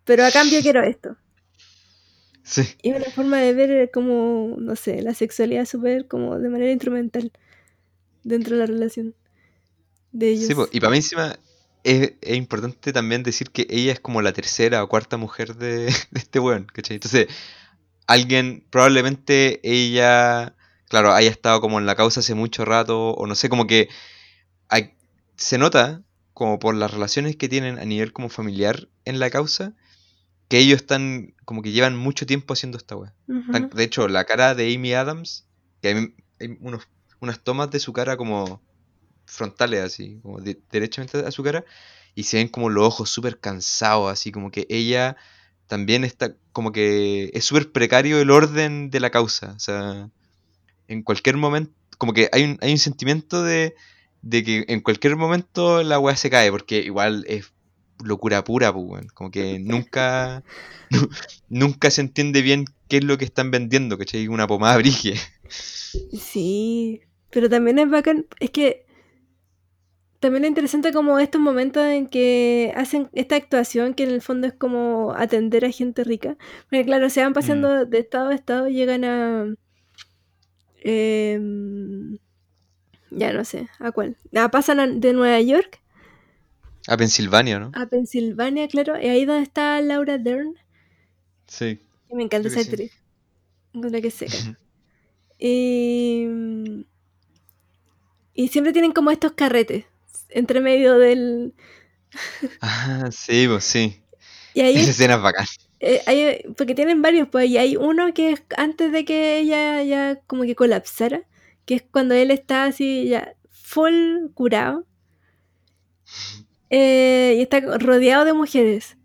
Pero a cambio quiero esto. Sí. Y es una forma de ver eh, como, no sé, la sexualidad súper como de manera instrumental dentro de la relación de ellos. Sí, y para mí encima es, es importante también decir que ella es como la tercera o cuarta mujer de, de este weón, ¿cachai? Entonces, alguien, probablemente ella, claro, haya estado como en la causa hace mucho rato, o no sé, como que hay- se nota, como por las relaciones que tienen a nivel como familiar en la causa, que ellos están, como que llevan mucho tiempo haciendo esta weá. De hecho, la cara de Amy Adams, que hay, hay unos, unas tomas de su cara como frontales, así, como de- derechamente a su cara, y se ven como los ojos súper cansados, así como que ella también está, como que es súper precario el orden de la causa, o sea, en cualquier momento, como que hay un, hay un sentimiento de, de que en cualquier momento la weá se cae, porque igual es locura pura, pues. Como que nunca, nu- nunca se entiende bien qué es lo que están vendiendo, ¿cachai? Una pomada brigie. Sí, pero también es bacán, es que también es interesante como estos momentos en que hacen esta actuación que en el fondo es como atender a gente rica. Porque claro, se van pasando de estado a estado, llegan a... em, ya no sé, ¿a cuál? Ah, pasan a- de Nueva York A Pensilvania, ¿no? a Pensilvania, claro, y ahí donde está Laura Dern, Sí. que me encanta esa actriz, la que seca. Y, y siempre tienen como estos carretes entre medio del... Ah, sí, pues sí. Y ahí Esa escena es bacán. eh, hay- porque tienen varios, pues, y hay uno que es antes de que ella ya como que colapsara, que es cuando él está así ya full curado eh, y está rodeado de mujeres.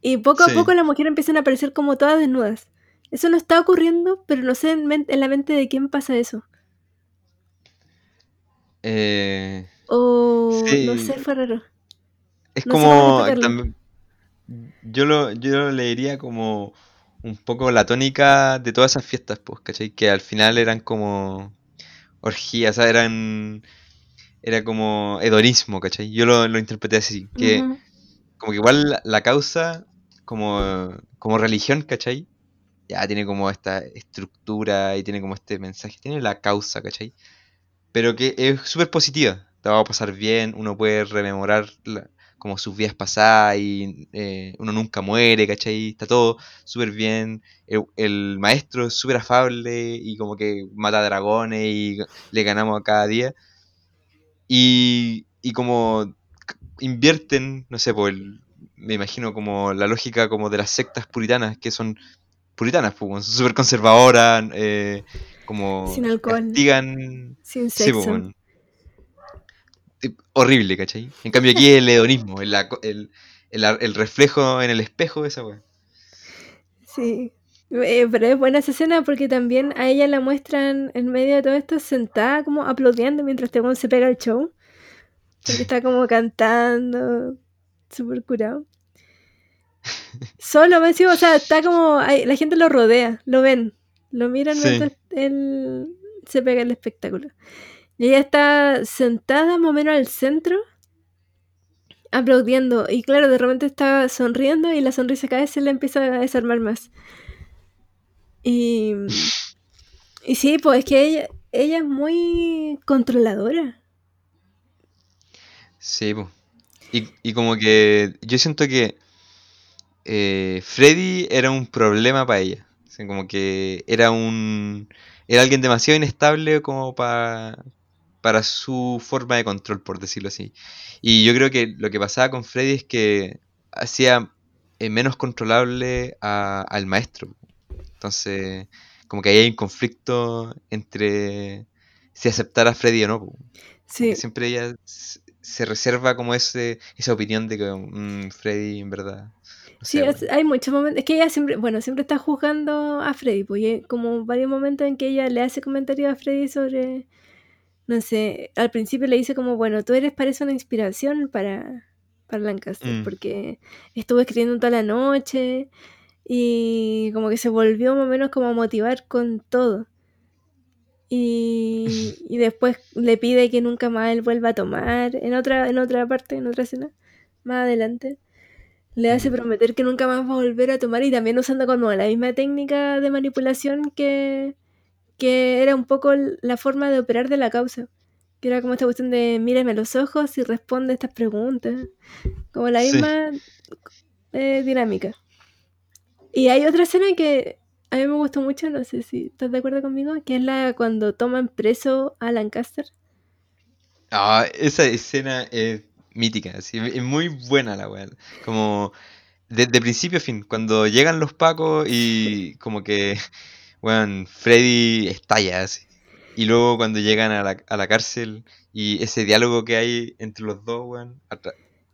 Y poco Sí. a poco las mujeres empiezan a aparecer como todas desnudas. Eso no está ocurriendo, pero no sé en, en la mente de quién pasa eso. Eh, O no Sí. sé, fue raro. es No como. también- yo, lo, yo lo leería como un poco la tónica de todas esas fiestas, pues, ¿cachai? Que al final eran como orgías, o sea, eran. Era como hedonismo, ¿cachai? Yo lo, lo interpreté así. Que como que igual la, la causa, como, como religión, ¿cachai? Ya tiene como esta estructura y tiene como este mensaje. Tiene la causa, ¿cachai? Pero que es súper positiva. Te va a pasar bien, uno puede rememorar la- como sus vidas pasadas y eh, uno nunca muere, ¿cachai? Está todo súper bien. El, el maestro es súper afable y como que mata dragones y le ganamos a cada día. Y, y como invierten, no sé, pues el- me imagino como la lógica como de las sectas puritanas, que son puritanas, pues, son súper conservadoras, eh, como Sin alcohol. castigan... Sin Sí, pues, sexo. weón. Tip- Horrible, ¿cachai? En cambio aquí el hedonismo, el, el, el, reflejo en el espejo de esa weá. Sí. Eh, pero es buena esa escena porque también a ella la muestran en medio de todo esto sentada como aplaudiendo mientras este se pega el show. Porque está como cantando, súper curado. Solo, me o sea, está como, la gente lo rodea, lo ven, lo miran Sí. mientras él se pega el espectáculo. Y ella está sentada más o menos al centro, aplaudiendo. Y claro, de repente está sonriendo y la sonrisa cada vez se le empieza a desarmar más. Y, y sí, pues es que ella, ella es muy controladora. Sí, pues. Y, y como que yo siento que eh, Freddy era un problema para ella. Como que era un... Era alguien demasiado inestable como para para su forma de control, por decirlo así. Y yo creo que lo que pasaba con Freddy es que hacía eh, menos controlable a- al maestro. Entonces, como que ahí hay un conflicto entre si aceptar a Freddy o no. Sí, siempre ella se reserva como ese, esa opinión de que mm, Freddy en verdad. No sí, weón. hay muchos momentos. Es que ella siempre, bueno, siempre está juzgando a Freddy, pues como varios momentos en que ella le hace comentarios a Freddy sobre, no sé, al principio le dice como, bueno, tú eres, parece una inspiración para, para Lancaster, Mm. porque estuvo escribiendo toda la noche y como que se volvió más o menos como a motivar con todo. Y, y después le pide que nunca más él vuelva a tomar en otra, en otra parte, en otra escena, más adelante. Le hace prometer que nunca más va a volver a tomar y también usando como la misma técnica de manipulación que, que era un poco la forma de operar de la causa. Que era como esta cuestión de mírame a los ojos y responde estas preguntas. Como la Sí. misma eh, dinámica. Y hay otra escena que a mí me gustó mucho, no sé si estás de acuerdo conmigo, que es la cuando toman preso a Lancaster. Ah, esa escena es mítica, así, es muy buena la weá. Como desde principio a fin, cuando llegan los pacos y como que, weón, Freddy estalla así. Y luego cuando llegan a la, a la cárcel y ese diálogo que hay entre los dos, weón, a,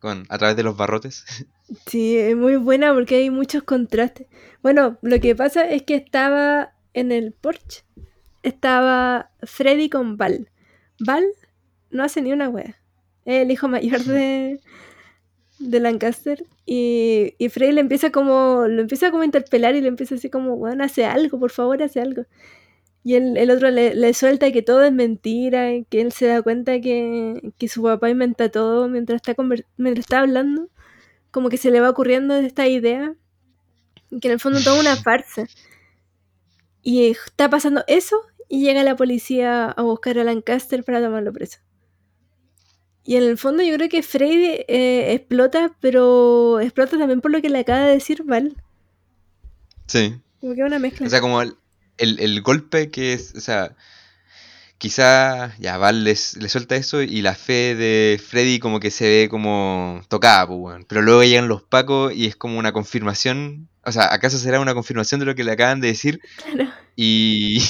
con- a través de los barrotes. Sí, es muy buena porque hay muchos contrastes. Bueno, lo que pasa es que estaba en el Porsche, estaba Freddy con Val. Val no hace ni una wea. Es el hijo mayor de, de Lancaster. Y, y Freddy le empieza como, lo empieza como a interpelar y le empieza así como, bueno, hace algo, por favor, hace algo. Y el, el otro le, le suelta que todo es mentira, que él se da cuenta que, que su papá inventa todo mientras está, mientras está hablando. Como que se le va ocurriendo esta idea, que en el fondo todo una farsa. Y está pasando eso y llega la policía a buscar a Lancaster para tomarlo preso. Y en el fondo yo creo que Freddy eh, explota, pero explota también por lo que le acaba de decir Val. Sí. Como que es una mezcla. O sea, como el, el, el golpe que es, o sea, quizá ya Val les, le suelta eso y la fe de Freddy como que se ve como tocada, pues, weón. Pero luego llegan los pacos y es como una confirmación, o sea, ¿acaso será una confirmación de lo que le acaban de decir? Claro. Y,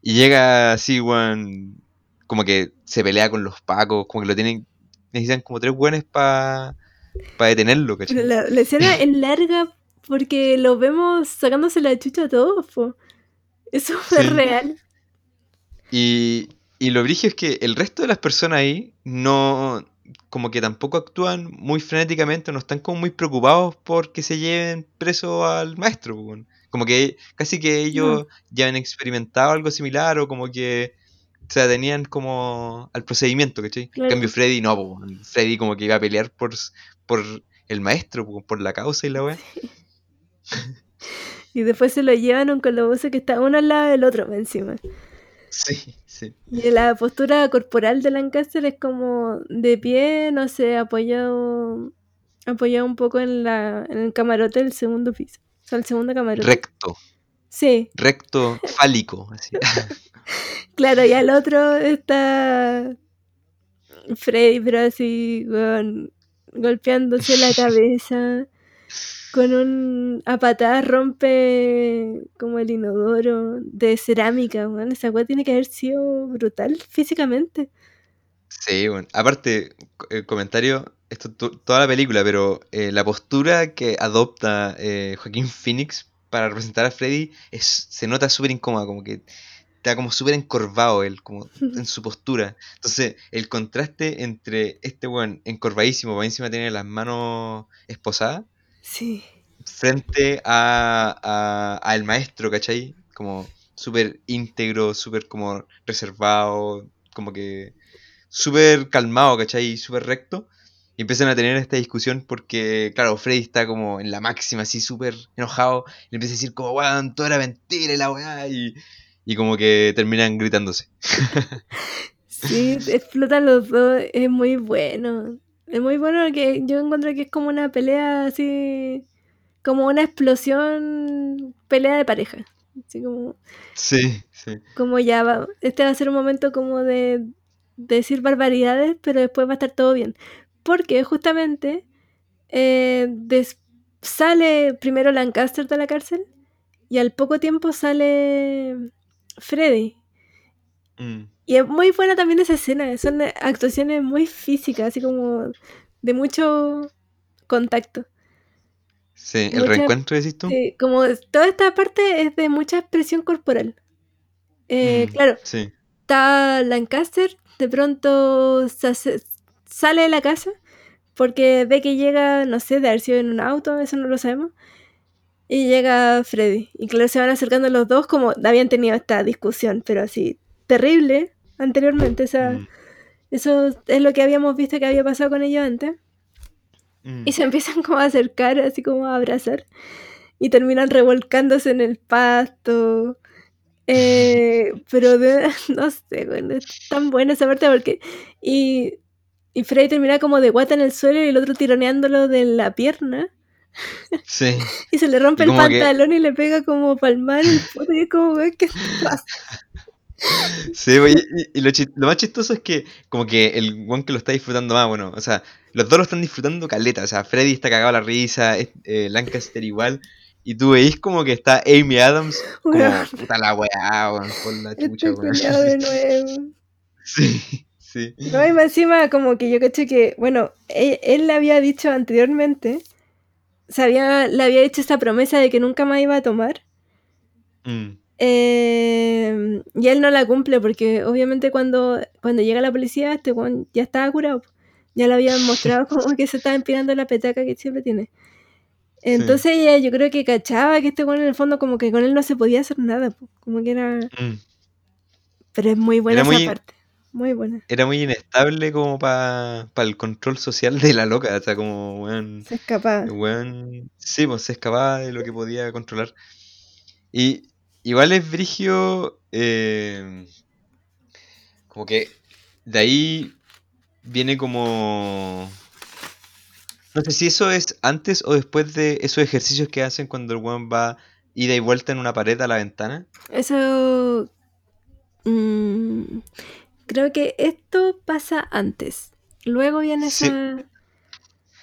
y llega así, weón, como que se pelea con los pacos, como que lo tienen, necesitan como tres weones para detenerlo, Pero ¿cachai? la, la escena es larga porque lo vemos sacándose la chucha a todos, po. Eso es Sí. real. Y, y lo brigio es que el resto de las personas ahí no, como que tampoco actúan muy frenéticamente, no están como muy preocupados porque se lleven preso al maestro. Como que casi que ellos ya han experimentado algo similar o como que se atenían como al procedimiento, ¿cachai? En Claro. cambio Freddy no, po. Freddy como que iba a pelear por, por el maestro, po, por la causa y la weá. Y después se lo llevan a un calabozo que está uno al lado del otro encima. Sí, sí. Y la postura corporal de Lancaster es como de pie, no sé, apoyado, apoyado un poco en la, en el camarote del segundo piso. O sea, el segundo camarote. Recto, Sí, recto, fálico, así. claro, y al otro está Freddy, pero así, golpeándose la cabeza. Con un. A patadas rompe como el inodoro de cerámica, weón. Esa weá tiene que haber sido brutal físicamente. Sí, bueno. Aparte, co- eh, comentario, esto to- toda la película, pero eh, la postura que adopta eh, Joaquín Phoenix para representar a Freddy es, se nota súper incómoda, como que está como súper encorvado él, como en su postura. Entonces, el contraste entre este weón encorvadísimo, por encima tiene las manos esposadas, Sí. frente a, a, a el maestro, ¿cachai? Como súper íntegro, súper como reservado, como que súper calmado, ¿cachai? Súper recto. Y empiezan a tener esta discusión porque, claro, Freddy está como en la máxima, así súper enojado. Y le empieza a decir como, weón, todo era mentira y la weá. Y, y como que terminan gritándose. Sí, explotan los dos, es muy bueno. Es muy bueno que yo encuentro que es como una pelea así, como una explosión, pelea de pareja. Así como, Sí, sí. como ya va, este va a ser un momento como de, de decir barbaridades, pero después va a estar todo bien. Porque justamente eh, sale primero Lancaster de la cárcel y al poco tiempo sale Freddy. Mm. Y es muy buena también esa escena, son actuaciones muy físicas, así como de mucho contacto. Sí, el Mucha- reencuentro, decís tú. Como toda esta parte es de mucha expresión corporal. Eh, Mm, Claro, Sí. está Lancaster, de pronto hace- sale de la casa, porque ve que llega, no sé, de haber sido en un auto, eso no lo sabemos. Y llega Freddy. Y claro, se van acercando los dos como habían tenido esta discusión, pero así, terrible anteriormente. O sea, Mm, eso es lo que habíamos visto que había pasado con ellos antes. mm. Y se empiezan como a acercar, así como a abrazar. Y terminan revolcándose en el pasto. Eh, pero de- no sé, bueno, es tan buena esa parte porque... Y, y Freddy termina como de guata en el suelo y el otro tironeándolo de la pierna. Sí. Y se le rompe el que- pantalón y le pega como palmar el poto y es como, "Güey, ¿qué pasa? Sí, y, y lo, más chistoso es que como que el one que lo está disfrutando más, bueno, o sea, los dos lo están disfrutando caleta, o sea, Freddy está cagado a la risa, es- eh, Lancaster igual, y tú veis como que está Amy Adams como, Weón, puta la weá, weón, por la chucha, weón. de nuevo. Sí, sí. No, y más encima como que yo caché que, bueno, él, él le había dicho anteriormente, se había, le había hecho esta promesa de que nunca más iba a tomar. Mm, eh, y él no la cumple porque obviamente cuando, cuando llega la policía este weón ya estaba curado. Ya le habían mostrado como que se estaba empinando la petaca que siempre tiene. Entonces ella yo creo que cachaba que este weón en el fondo como que con él no se podía hacer nada. po, Como que era... mm. Pero es muy buena Era esa muy- parte. Muy buena. Era muy inestable como para el control social de la loca, o sea, como, weón, Se escapaba. Weón, sí, pues se escapaba de lo que podía controlar. Y igual es brigio, eh, como que de ahí viene como... No sé si eso es antes o después de esos ejercicios que hacen cuando el weón va ida y vuelta en una pared a la ventana. Eso. mm, creo que esto pasa antes. Luego viene Sí. esa.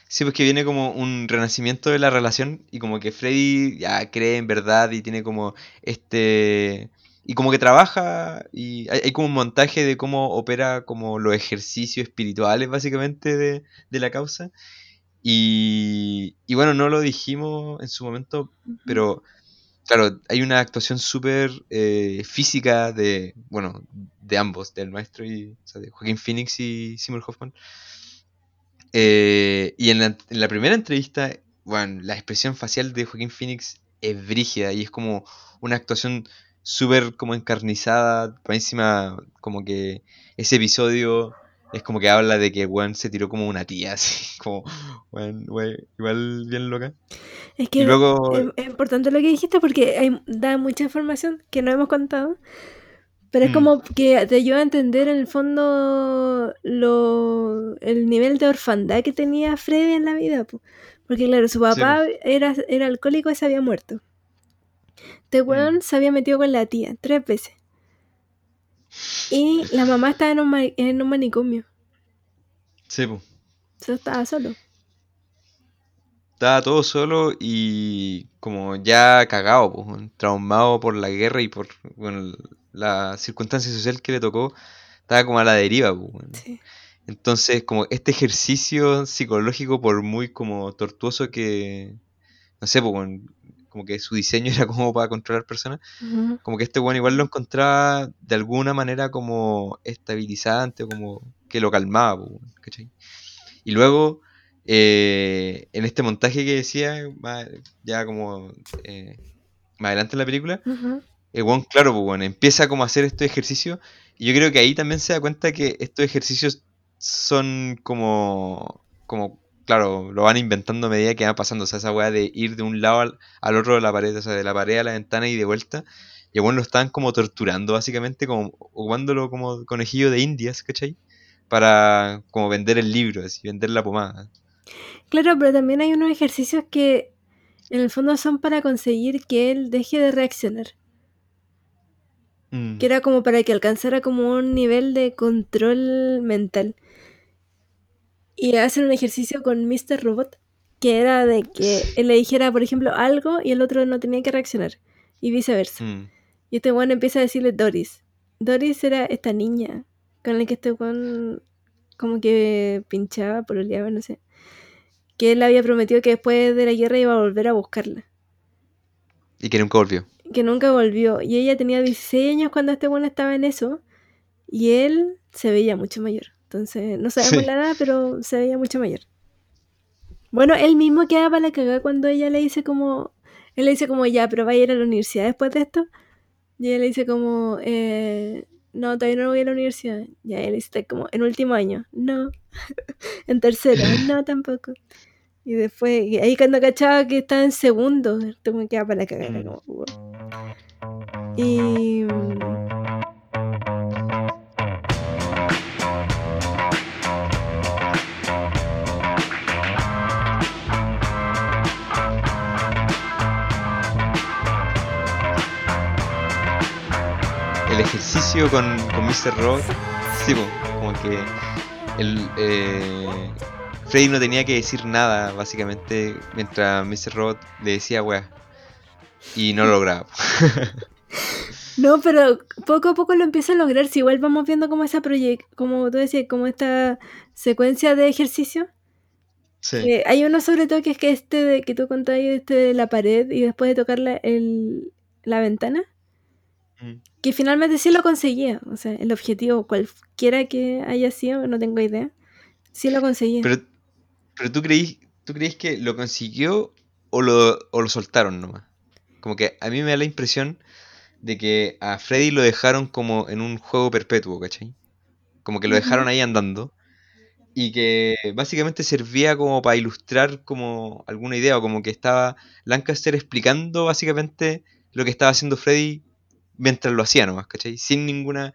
Sí, pues que viene como un renacimiento de la relación y como que Freddy ya cree en verdad y tiene como este... Y como que trabaja y hay, hay como un montaje de cómo opera como los ejercicios espirituales básicamente de, de la causa. Y, y bueno, no lo dijimos en su momento, pero claro, hay una actuación súper eh, física de, bueno, de ambos, del maestro y, o sea, de Joaquín Phoenix y Seymour Hoffman. Eh, y en la, en la primera entrevista, bueno, la expresión facial de Joaquín Phoenix es brígida y es como una actuación súper como encarnizada, encima como que ese episodio es como que habla de que Juan se tiró como una tía, así, como, weón, igual bien loca. Es que Y luego, es, es importante lo que dijiste porque hay, da mucha información que no hemos contado. Pero es Mm. como que te ayuda a entender en el fondo lo, el nivel de orfandad que tenía Freddy en la vida. po. Porque claro, su Sí, papá era, era alcohólico y se había muerto. Este Mm. weón se había metido con la tía tres veces. Y la mamá estaba en un, ma- en un manicomio. sí, po. Yo estaba solo. Estaba todo solo y como ya cagado, pues, traumado por la guerra y por bueno, la circunstancia social que le tocó, estaba como a la deriva, pues. Sí. Entonces, como este ejercicio psicológico, por muy como tortuoso que, no sé, pues, como que su diseño era como para controlar personas, como que este weón igual lo encontraba de alguna manera como estabilizante, o como que lo calmaba, ¿cachai? Y luego, eh, en este montaje que decía, ya como eh, más adelante en la película, el weón, claro, pues bueno, empieza como a hacer estos ejercicios. Y yo creo que ahí también se da cuenta que estos ejercicios son como, como, claro, lo van inventando a medida que van pasando. O sea, esa weá de ir de un lado al, al otro de la pared, o sea, de la pared a la ventana y de vuelta. Y weón lo estaban como torturando, básicamente, como ocupándolo como conejillo de indias, ¿cachai? Para como vender el libro, así, vender la pomada. Claro, pero también hay unos ejercicios que en el fondo son para conseguir que él deje de reaccionar. Mm, Que era como para que alcanzara como un nivel de control mental. Y hacen un ejercicio con Mr. Robot, que era de que él le dijera, por ejemplo, algo y el otro no tenía que reaccionar. Y viceversa. mm, Y este weón empieza a decirle Doris. Doris era esta niña con la que este weón como que pinchaba, pololeaba, no sé. Que él había prometido que después de la guerra iba a volver a buscarla. Y que nunca volvió. Que nunca volvió. Y ella tenía 16 años cuando este weón estaba en eso. Y él se veía mucho mayor. Entonces, no sabemos Sí. la edad, pero se veía mucho mayor. Bueno, él mismo queda para la cagada cuando ella le dice como. Él le dice como, ya, pero va a ir a la universidad después de esto. Y ella le dice como, eh, no, todavía no voy a la universidad. Y él dice como, en último año. No. en tercero. No, tampoco. Y después, y ahí cuando cachaba que estaba en segundo, me queda para la cagada. Mm. como, wow. Y. El ejercicio con, con Mr. Robot, sí, como que el, eh, Freddy no tenía que decir nada, básicamente, mientras Mr. Robot le decía weá. Y no lo lograba. No, pero poco a poco lo empieza a lograr. Si igual vamos viendo como esa proyecto, como tú decías, como esta secuencia de ejercicio. sí. hay uno sobre todo que es que este de, que tú contabas, este de la pared y después de tocar la, el- la ventana, Mm. que finalmente sí lo conseguía. O sea, el objetivo, cualquiera que haya sido, no tengo idea, sí lo conseguía. Pero, pero tú creís, tú creís que lo consiguió o lo, o lo soltaron nomás. Como que a mí me da la impresión de que a Freddy lo dejaron como en un juego perpetuo, ¿cachai? Como que lo dejaron ahí andando. Y que básicamente servía como para ilustrar como alguna idea, o como que estaba Lancaster explicando básicamente lo que estaba haciendo Freddy mientras lo hacía nomás, ¿cachai? Sin ninguna...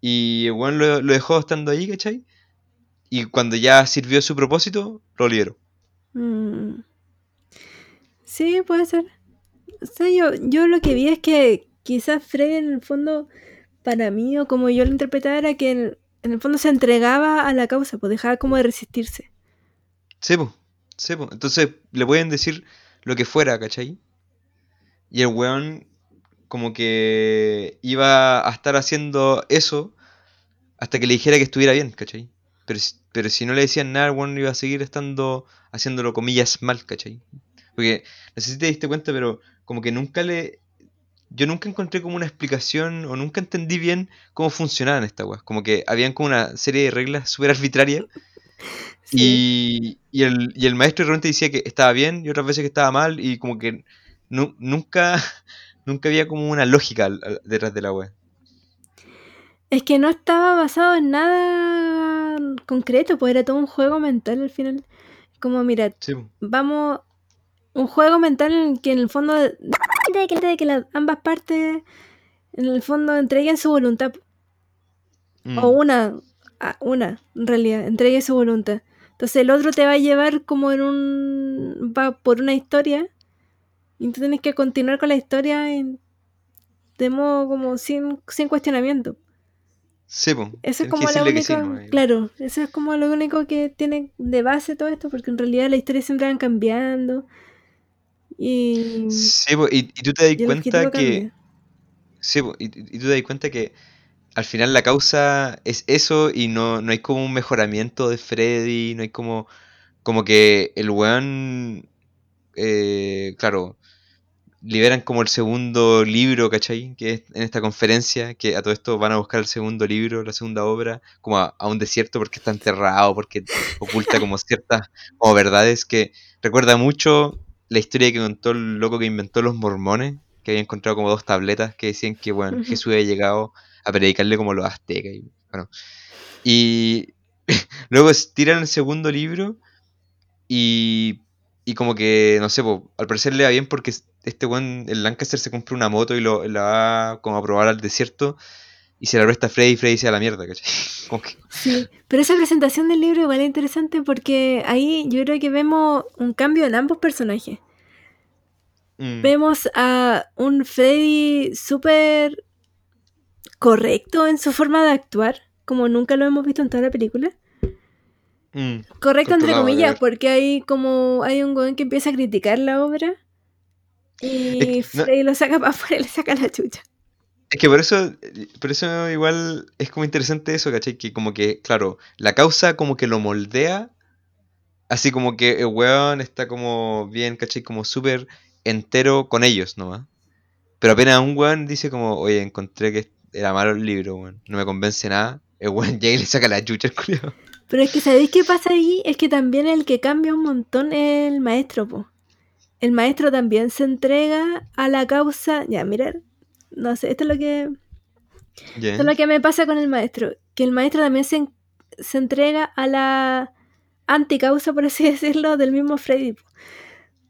Y bueno, lo, lo dejó estando ahí, ¿cachai? Y cuando ya sirvió su propósito, lo liberó. Mm. Sí, puede ser. O sea, yo, yo lo que vi es que quizás Freddy en el fondo, para mí, o como yo lo interpretaba, era que en, en el fondo se entregaba a la causa, pues dejaba como de resistirse. Sí, po, sí, po. Entonces le pueden decir lo que fuera, ¿cachai? Y el weón como que iba a estar haciendo eso hasta que le dijera que estuviera bien, ¿cachai? Pero, si- pero si no le decían nada, weón iba a seguir estando haciéndolo comillas mal, ¿cachai? Porque, no sé si te diste cuenta, pero como que nunca le... Yo nunca encontré como una explicación o nunca entendí bien cómo funcionaban estas weas. Como que habían como una serie de reglas súper arbitrarias Sí. y, y el, y el maestro de repente decía que estaba bien y otras veces que estaba mal y como que nu- nunca, nunca había como una lógica detrás de la web. Es que no estaba basado en nada concreto, pues era todo un juego mental al final. Como, mira, Sí, vamos, un juego mental en el que en el fondo de que, de que las, ambas partes en el fondo entreguen su voluntad. Mm, O una, una, en realidad, entregue su voluntad. Entonces el otro te va a llevar como en un... va por una historia y tú tienes que continuar con la historia en- de modo como sin, sin cuestionamiento. sí, po. Eso es como sí, única, nomás. claro, eso es como lo único que tiene de base todo esto, porque en realidad la historia siempre van cambiando y, Sí, po, y, y tú te das cuenta que... cambia. Sí, po, y, y tú te das cuenta que al final la causa es eso y no, no hay como un mejoramiento de Freddy, no hay como... Como que el weón... eh, claro, liberan como el segundo libro, ¿cachai? Que es en esta conferencia, que a todo esto van a buscar el segundo libro, la segunda obra, como a, a un desierto porque está enterrado, porque oculta como ciertas como verdades que recuerda mucho la historia que contó el loco que inventó los mormones, que había encontrado como dos tabletas que decían que, bueno. Jesús había llegado a predicarle como los aztecas. Y, bueno, y luego tiran el segundo libro y, y como que, no sé, po, al parecer le va bien porque este buen, el Lancaster se compra una moto y lo, la va como a probar al desierto y se la presta a Freddy y Freddy se da la mierda, ¿cachai? Que, Sí, pero esa presentación del libro igual es interesante porque ahí yo creo que vemos un cambio en ambos personajes. mm, Vemos a un Freddy súper correcto en su forma de actuar, como nunca lo hemos visto en toda la película. Mm, Correcto entre comillas, porque hay como hay un weón que empieza a criticar la obra y Es que no- Freddy lo saca para afuera y le saca la chucha. Es que por eso, por eso igual es como interesante eso, ¿cachai? Que como que, claro, la causa como que lo moldea, así como que el weón está como bien, ¿cachai? Como súper entero con ellos nomás. Pero apenas un weón dice como, oye, encontré que era malo el libro, weón, no me convence nada, el weón llega y le saca la chucha al. Pero es que ¿sabéis qué pasa ahí? Es que también el que cambia un montón es el maestro, po. El maestro también se entrega a la causa. Ya, mirar. No sé, esto es lo que. Esto es lo que me pasa con el maestro. Que el maestro también se, en- se entrega a la anticausa, por así decirlo, del mismo Freddy. po.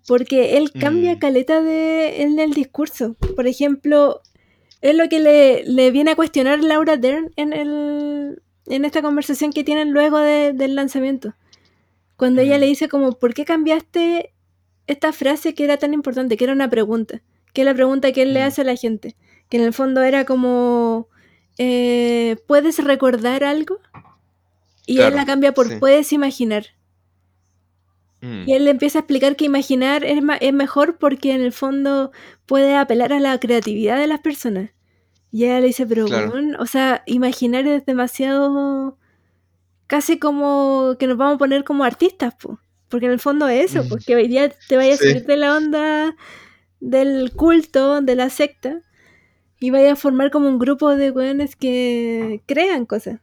Porque él cambia Mm. caleta de, en el discurso. Por ejemplo, es lo que le, le viene a cuestionar Laura Dern en, el, en esta conversación que tienen luego de- del lanzamiento. Cuando ella Mm. le dice como, ¿por qué cambiaste esta frase que era tan importante? Que era una pregunta. Que es la pregunta que él le Mm. hace a la gente. Que en el fondo era como, eh, ¿puedes recordar algo? Y él la cambia por, sí. ¿puedes imaginar? Mm. Y él le empieza a explicar que imaginar es, ma- es mejor porque en el fondo puede apelar a la creatividad de las personas. Y ella le dice, pero Claro. weón, o sea, imaginar es demasiado... Casi como que nos vamos a poner como artistas, po. Porque en el fondo es eso, Mm. porque hoy día te vayas Sí. a salir de la onda del culto, de la secta, y vayas a formar como un grupo de weones que crean cosas.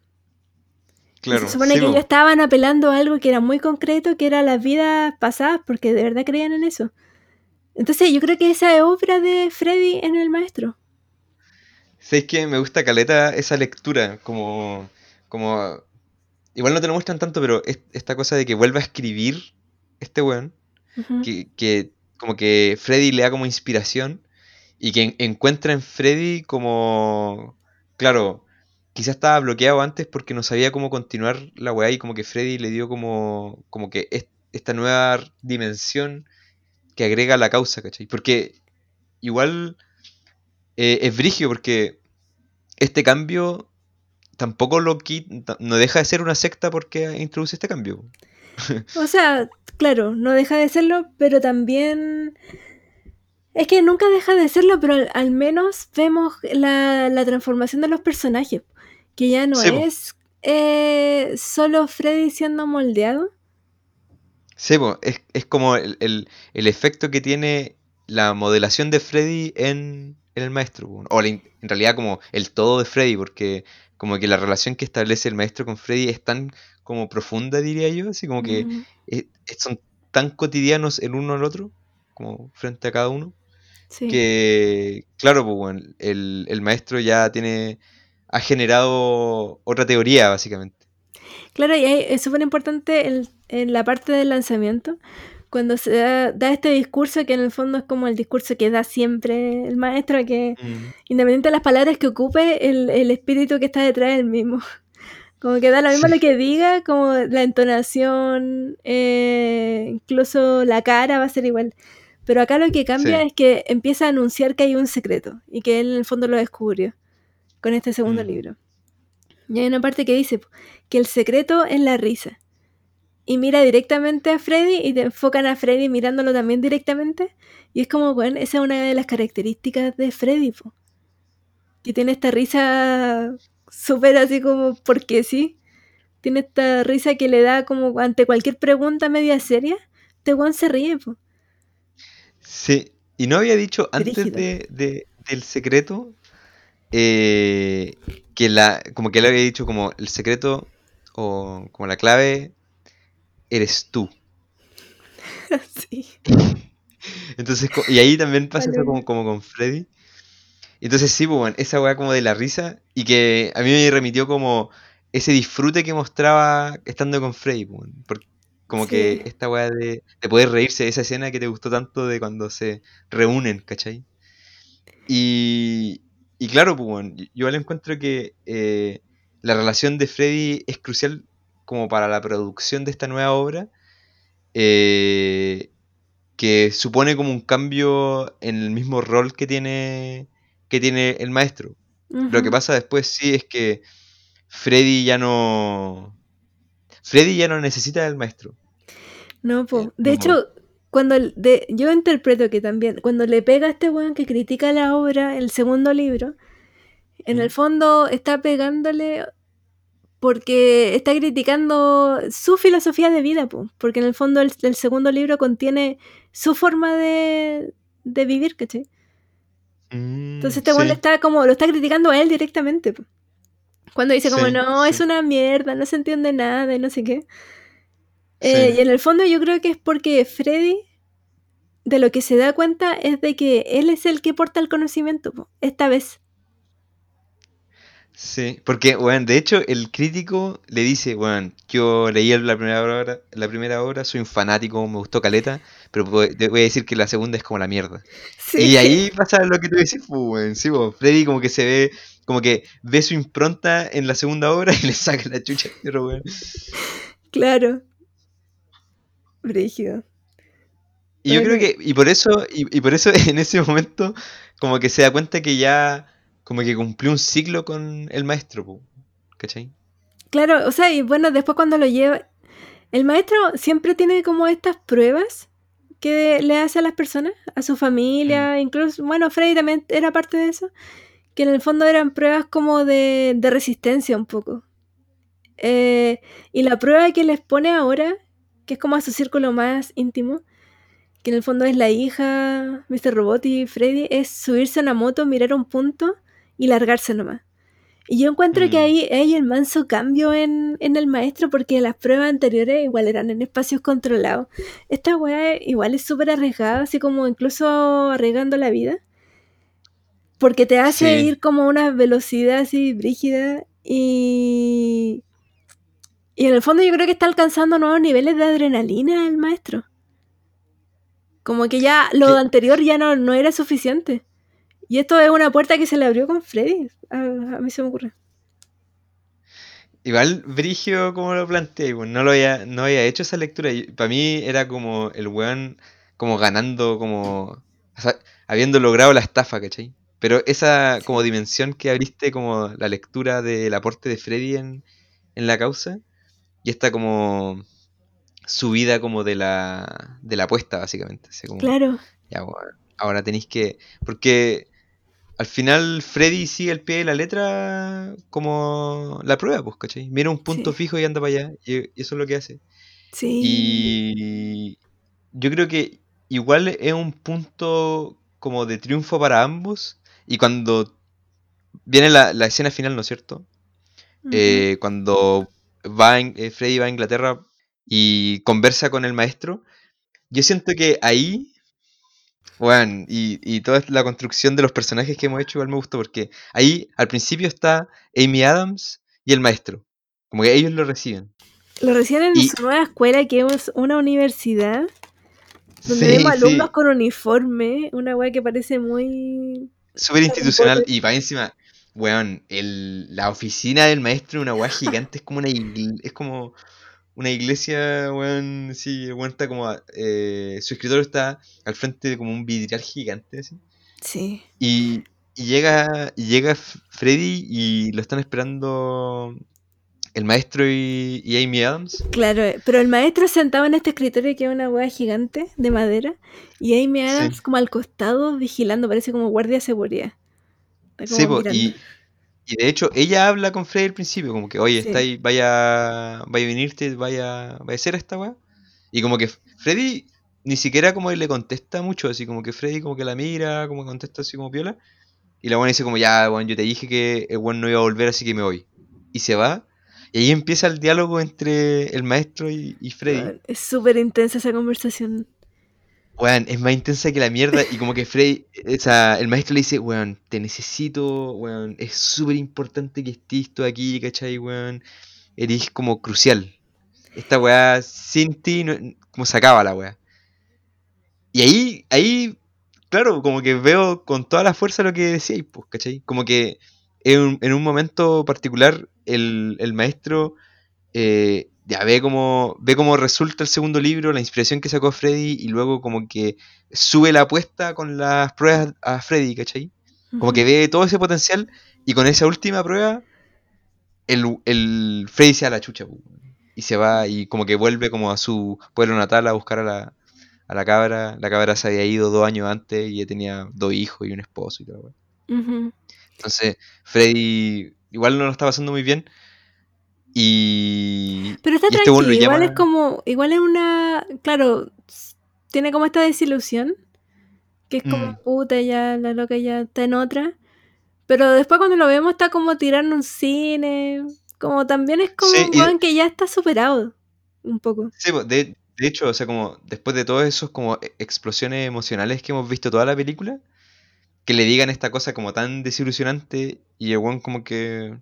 Claro, se supone sí, que ellos estaban apelando a algo que era muy concreto, que era las vidas pasadas, porque de verdad creían en eso. Entonces yo creo que esa es obra de Freddy en el maestro. ¿Sabes que Me gusta caleta esa lectura, como, como... Igual no te lo muestran tanto, pero es- esta cosa de que vuelva a escribir este weón, que, que como que Freddy le da como inspiración y que en- encuentra en Freddy como... Claro, quizás estaba bloqueado antes porque no sabía cómo continuar la weá y como que Freddy le dio como, como que es- esta nueva dimensión que agrega a la causa, ¿cachai? Porque igual eh, es brigio porque este cambio tampoco lo quita, no deja de ser una secta porque introduce este cambio. O sea, claro, no deja de serlo, pero también... Es que nunca deja de serlo, pero al, al menos vemos la, la transformación de los personajes. Que ya no Sí, es eh, solo Freddy siendo moldeado. Sí, es, es como el, el- el efecto que tiene la modelación de Freddy en el maestro. O la en realidad como el todo de Freddy, porque como que la relación que establece el maestro con Freddy es tan como profunda, diría yo, así como que Mm, es- son tan cotidianos el uno al otro, como frente a cada uno, sí. que claro, pues bueno, el, el maestro ya tiene, ha generado otra teoría, básicamente. Claro, y es súper importante en la parte del lanzamiento, cuando se da, da este discurso que en el fondo es como el discurso que da siempre el maestro, que independiente de las palabras que ocupe, el, el espíritu que está detrás es el mismo. Como que da lo mismo Sí. lo que diga, como la entonación, eh, incluso la cara va a ser igual. Pero acá lo que cambia Sí. es que empieza a anunciar que hay un secreto y que él en el fondo lo descubrió con este segundo Mm. libro. Y hay una parte que dice que el secreto es la risa. Y mira directamente a Freddy y te enfocan a Freddy mirándolo también directamente. Y es como, bueno, esa es una de las características de Freddy, po. que tiene esta risa súper así como porque sí. Tiene esta risa que le da como ante cualquier pregunta media seria. Este weón se ríe, po. Sí, y no había dicho antes de, de- del secreto eh, que la, como que él había dicho como el secreto o como la clave eres tú. sí. Entonces, y ahí también pasa eso como, como con Freddy. Entonces sí, pues, bueno, esa weá como de la risa y que a mí me remitió como ese disfrute que mostraba estando con Freddy, pues, bueno, como que esta weá de, de poder reírse, esa escena que te gustó tanto de cuando se reúnen, ¿cachai? Y, y claro, pues, bueno, yo igual encuentro que eh, la relación de Freddy es crucial como para la producción de esta nueva obra, eh, que supone como un cambio en el mismo rol que tiene, que tiene el maestro. Lo que pasa después sí es que Freddy ya no... Freddy ya no necesita del maestro. No, po. Eh, De no. hecho, cuando de, yo interpreto que también, cuando le pega a este weón que critica la obra, el segundo libro, en el fondo está pegándole porque está criticando su filosofía de vida, po. porque en el fondo el, el segundo libro contiene su forma de, de vivir, ¿cachai? Mm, Entonces este sí. está como, lo está criticando a él directamente. po. Cuando dice como, Sí, no, es una mierda, no se entiende nada y no sé qué. Eh, y en el fondo yo creo que es porque Freddy, de lo que se da cuenta es de que él es el que porta el conocimiento, po, esta vez. Sí, porque, bueno, de hecho, el crítico le dice, bueno, yo leí la primera obra, la primera obra, soy un fanático, me gustó Caleta, pero te voy a decir que la segunda es como la mierda. Sí. Y ahí pasa lo que tú decís, pues, weón, sí, pues, Freddy como que se ve, como que ve su impronta en la segunda obra y le saca la chucha perro, weón. Claro. Brígido. Y yo creo Bueno. que, y por eso, y, y por eso en ese momento, como que se da cuenta que ya, como que cumplió un ciclo con el maestro, ¿cachai? Claro, o sea, y bueno, después cuando lo lleva, el maestro siempre tiene como estas pruebas que le hace a las personas, a su familia, incluso, bueno, Freddy también era parte de eso, que en el fondo eran pruebas como de, de resistencia un poco. Eh, y la prueba que les pone ahora, que es como a su círculo más íntimo, que en el fondo es la hija, Mr. Robot y Freddy, es subirse a una moto, mirar un punto y largarse nomás. Y yo encuentro que Mm. ahí hay el manso cambio en, en el maestro porque las pruebas anteriores igual eran en espacios controlados. Esta weá igual es súper arriesgada, así como incluso arriesgando la vida. Porque te hace Sí. ir como a una velocidad así brígida y... Y en el fondo yo creo que está alcanzando nuevos niveles de adrenalina el maestro. Como que ya lo ¿Qué? anterior ya no, no era suficiente. Y esto es una puerta que se le abrió con Freddy. A, a mí se me ocurre. Igual, Brigio, como lo planteé, pues, no lo había, no había hecho esa lectura. Para mí era como el weón como ganando, como o sea, habiendo logrado la estafa, ¿cachai? Pero esa como dimensión que abriste, como la lectura del aporte de Freddy en, en la causa, y esta como subida como de la, de la apuesta, básicamente. Como, Claro. ya, ahora tenéis que... Porque al final Freddy sigue al pie de la letra como la prueba, pues, ¿cachai? Mira un punto Sí. fijo y anda para allá. Y eso es lo que hace. Sí. Y yo creo que igual es un punto como de triunfo para ambos. Y cuando viene la, la escena final, ¿no es cierto? Eh, cuando va en- eh, Freddy va a Inglaterra y conversa con el maestro, yo siento que ahí, bueno, y, y toda la construcción de los personajes que hemos hecho igual me gustó porque ahí al principio está Amy Adams y el maestro, como que ellos lo reciben. Lo recién en y- su nueva escuela, que es una universidad, donde Sí, vemos sí, alumnos con uniforme, una weá que parece muy... súper institucional y para encima, weón, el, la oficina del maestro es una weá gigante, es como una es como una iglesia, weón, sí, weón está como, eh, su escritorio está al frente de como un vidrial gigante, así. Sí. Y, y llega, y llega Freddy y lo están esperando el maestro y, y Amy Adams. Claro, eh, pero el maestro sentado en este escritorio que es una weá gigante de madera y Amy Sí. Adams como al costado vigilando, parece como guardia de seguridad. Está como Sí, po, y, y de hecho ella habla con Freddy al principio, como que, oye, Sí. está ahí, vaya, vaya a venirte, vaya, vaya a hacer esta weá. Y como que Freddy ni siquiera como le contesta mucho, así como que Freddy como que la mira, como que contesta así como piola. Y la buena dice como, ya, weón, yo te dije que el weón no iba a volver, así que me voy. Y se va. Y ahí empieza el diálogo entre el maestro y, y Freddy. Es súper intensa esa conversación. Weón, es más intensa que la mierda. Y como que Freddy, o sea, el maestro le dice, weón, te necesito, weón, es súper importante que estés tú aquí, ¿cachai, weón? Eres como crucial. Esta weá, sin ti, no- como se acaba la weá. Y ahí, ahí, claro, como que veo con toda la fuerza lo que decíais, pues, ¿cachai? Como que en en un momento particular, el, el maestro eh, ya ve cómo, ve cómo resulta el segundo libro, la inspiración que sacó Freddy, y luego como que sube la apuesta con las pruebas a Freddy, ¿cachai? Como que ve todo ese potencial, y con esa última prueba, el, el Freddy se da la chucha, y se va, y como que vuelve como a su pueblo natal a buscar a la, a la cabra. La cabra se había ido dos años antes y ya tenía dos hijos y un esposo y todo. Ujú. Entonces, Freddy igual no lo está pasando muy bien. Y, Pero está y este tranquilo, igual es como, igual es una, claro, tiene como esta desilusión, que es como Mm. puta, ya la loca ya está en otra, Pero después cuando lo vemos está como tirando un cine. Como también es como Sí, un y- que ya está superado. Un poco. Sí, po, de, de hecho, o sea, como después de todos esos como e- explosiones emocionales que hemos visto toda la película, que le digan esta cosa como tan desilusionante y el weón como que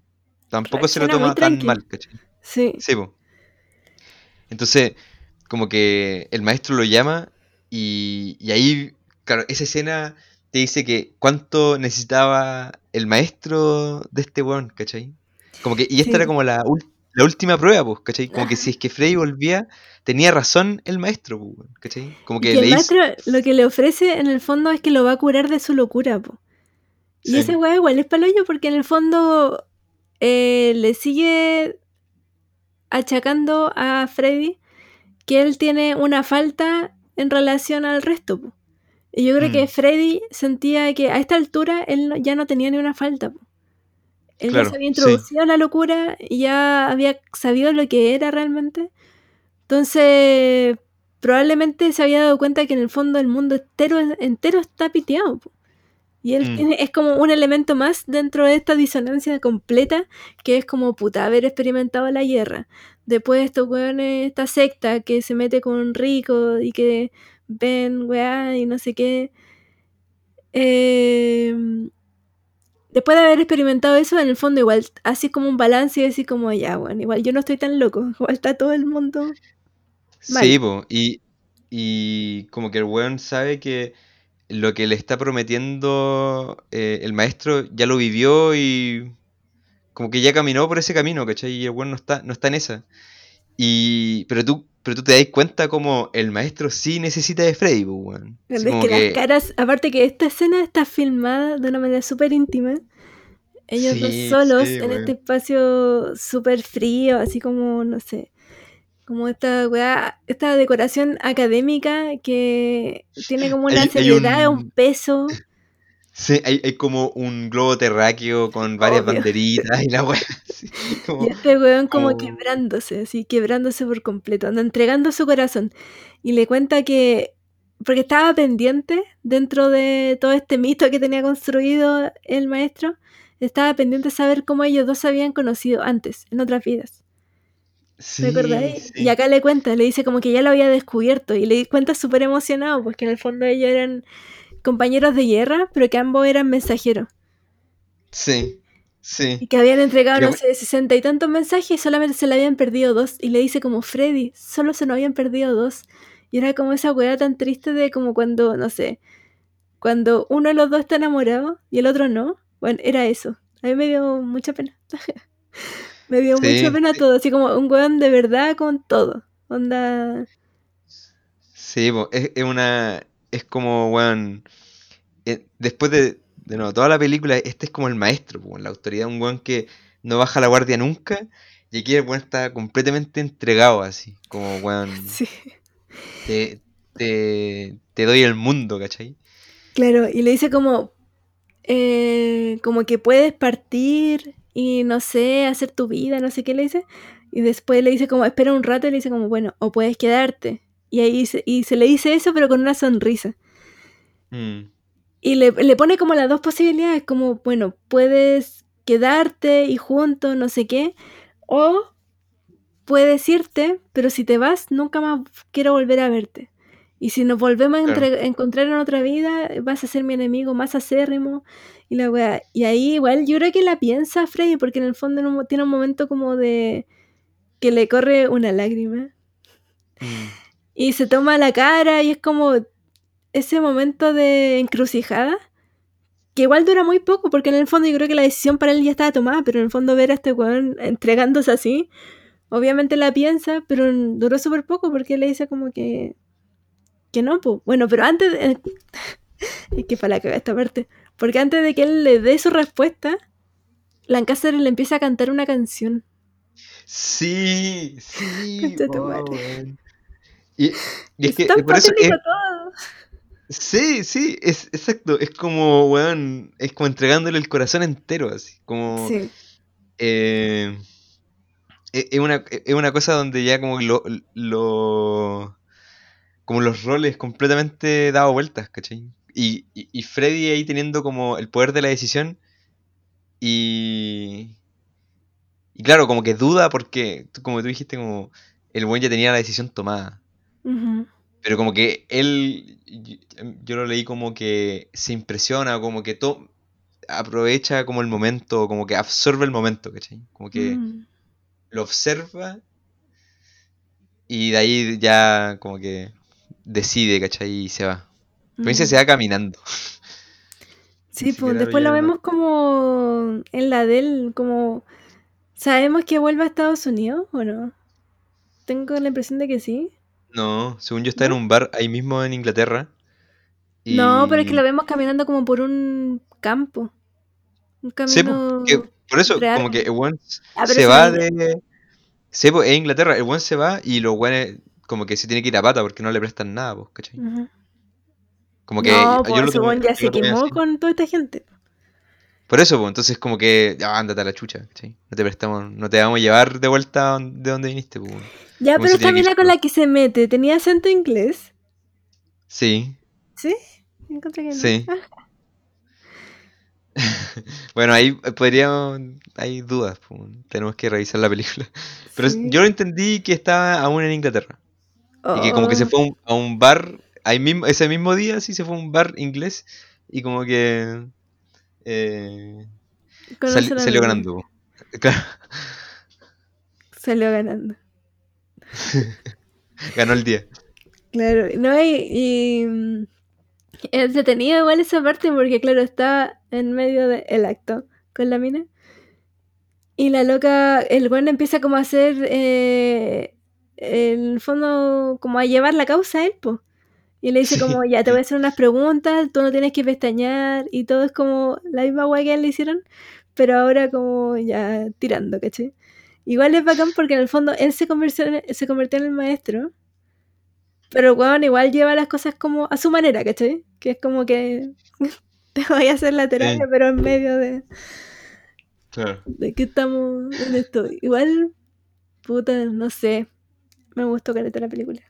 tampoco se lo toma tan mal, ¿cachai? Sí. Sí, po. Entonces, como que el maestro lo llama y, y ahí, claro, esa escena te dice que cuánto necesitaba el maestro de este weón, ¿cachai? Como que, y esta Sí. era como la, la última prueba, pues, ¿cachai? Como que si es que Freddy volvía, tenía razón el maestro, pues, ¿cachai? Como Y que que el le hizo... maestro lo que le ofrece en el fondo es que lo va a curar de su locura, po. Y Sí. ese weón igual es paloyo porque en el fondo eh, le sigue achacando a Freddy que él tiene una falta en relación al resto. po. Y yo creo Mm. que Freddy sentía que a esta altura él no- ya no tenía ni una falta. po. Él Claro, ya se había sí. introducido a la locura y ya había sabido lo que era realmente. Entonces, probablemente se había dado cuenta que en el fondo el mundo entero, entero está piteado. po. Y él Mm. tiene- es como un elemento más dentro de esta disonancia completa, que es como puta, haber experimentado la guerra. Después estos weones, esta secta que se mete con ricos y que ven weá y no sé qué. Eh, después de haber experimentado eso, en el fondo igual, así como un balance y así como ya, bueno, igual yo no estoy tan loco, igual está todo el mundo. mal. Sí, po, y, y como que el weón sabe que lo que le está prometiendo eh, el maestro ya lo vivió y como que ya caminó por ese camino, ¿cachai? Y el weón no está, no está en esa. Y, pero tú, pero tú te das cuenta como el maestro sí necesita de Freddy, weón. Es que las caras, aparte que esta escena está filmada de una manera súper íntima. Ellos Sí, dos solos sí, en este espacio súper frío, así como, no sé, como esta weá, esta decoración académica que tiene como una Hay- hay seriedad, un- un peso. Sí, hay, hay como un globo terráqueo con varias Obvio. banderitas y la weá. como- Y este weón como como- quebrándose, así, quebrándose por completo, anda entregando su corazón. Y le cuenta que, porque estaba pendiente dentro de todo este mito que tenía construido el maestro, estaba pendiente de saber cómo ellos dos se habían conocido antes, en otras vidas. Sí, ¿Me acordáis? sí. Y acá le cuenta, le dice como que ya lo había descubierto y le cuenta súper emocionado, porque en el fondo ellos eran compañeros de guerra, pero que ambos eran mensajeros. Sí, sí. Y que habían entregado, no sé, sesenta y tantos mensajes y solamente se le habían perdido dos. Y le dice como, Freddy, solo se nos habían perdido dos. Y era como esa weá tan triste de como cuando, no sé, cuando uno de los dos está enamorado y el otro no. Bueno, era eso. A mí me dio mucha pena. me dio Sí, mucha pena sí. todo, así como un weón de verdad con todo. Onda... Sí, po, es, es una. Es como, weón. eh, después de, de nuevo, toda la película, este es como el maestro, po, la autoridad, un weón que no baja la guardia nunca. Y aquí el weón está completamente entregado, así. Como, weón, Sí. te, te, te doy el mundo, ¿cachai? Claro, y le dice como, eh, como que puedes partir y no sé, hacer tu vida, no sé qué le dice. Y después le dice como, espera un rato y le dice como, bueno, o puedes quedarte. Y ahí se, y se le dice eso, pero con una sonrisa. Mm, Y le, le pone como las dos posibilidades, como, bueno, puedes quedarte y juntos, no sé qué, o puedes irte, pero si te vas, nunca más quiero volver a verte. Y si nos volvemos a Claro. encontrar en otra vida, vas a ser mi enemigo más acérrimo. Y la wea. Y ahí igual yo creo que la piensa Freddy, porque en el fondo tiene un momento como de que le corre una lágrima. mm. Y se toma la cara y es como ese momento de encrucijada. Que igual dura muy poco, porque en el fondo yo creo que la decisión para él ya estaba tomada, pero en el fondo ver a este weón entregándose así, obviamente la piensa, pero duró súper poco porque le dice como que. que no, pues. Bueno, pero antes. de- es que para la caga esta parte. Porque antes de que él le dé su respuesta, Lancaster le empieza a cantar una canción. Sí, sí. Oh, madre. weón. Y, y es que tan por eso es, todo. Sí, sí, es exacto. Es como, weón, es como entregándole el corazón entero, así. Como, Sí. eh, es es una, es una cosa donde ya como lo, lo- como los roles completamente dado vueltas, ¿cachai? Y, y, y Freddy ahí teniendo como el poder de la decisión, Y. Y claro, como que duda porque, como tú dijiste, como el buen ya tenía la decisión tomada. Ujú. Pero como que él, yo, yo lo leí como que se impresiona, como que to- aprovecha como el momento, como que absorbe el momento, ¿cachai? Como que Mm. lo observa y de ahí ya como que decide, ¿cachai? Y se va. Mm. se va caminando. Sí, pues después lo vemos como en la de él, como... ¿Sabemos que vuelve a Estados Unidos o no? Tengo la impresión de que sí. No, según yo está en un bar ahí mismo en Inglaterra. No, pero es que lo vemos caminando como por un campo. Un Sí, po, camino... que por eso, como que el weón Ah, se va de. Sí, pues es Inglaterra, el weón se va y los weones como que se tiene que ir a pata porque no le prestan nada, pues, ¿cachai? Como que No, yo pues lo tomé- ya yo se lo quemó así. con toda esta gente. Por eso, pues, entonces como que, ándate a la chucha. No te prestamos, no te vamos a llevar de vuelta de donde viniste, pues. Ya, Como pero esta mina con la que se mete, ¿tenía acento inglés? Sí, ¿Sí? Encontré que no. sí. Ah, Bueno, ahí podríamos, hay dudas, pues, tenemos que revisar la película. Pero sí. yo lo entendí que estaba aún en Inglaterra. Y que como que se Oh, fue a un, a un bar, ahí mismo, ese mismo día sí se fue a un bar inglés y como que eh, salió ganando. Claro, Salió ganando. ganó el día. Claro, no, y, y, mm, entretenido igual esa parte porque, claro, está en medio del acto con la mina. Y la loca, el weón empieza como a hacer, eh, el fondo, como a llevar la causa a él, po. Y le dice Sí, como, ya, te voy a hacer unas preguntas, tú no tienes que pestañear, y todo es como la misma weá que él le hicieron, pero ahora como ya tirando, ¿cachai? Igual es bacán porque en el fondo él se convirtió en, se convirtió en el maestro, pero weón igual lleva las cosas como a su manera, ¿cachai? Que es como que te voy a hacer la terapia, Sí, pero en medio de, claro. de que estamos en esto. Igual, puta, no sé, me gustó caleta la película.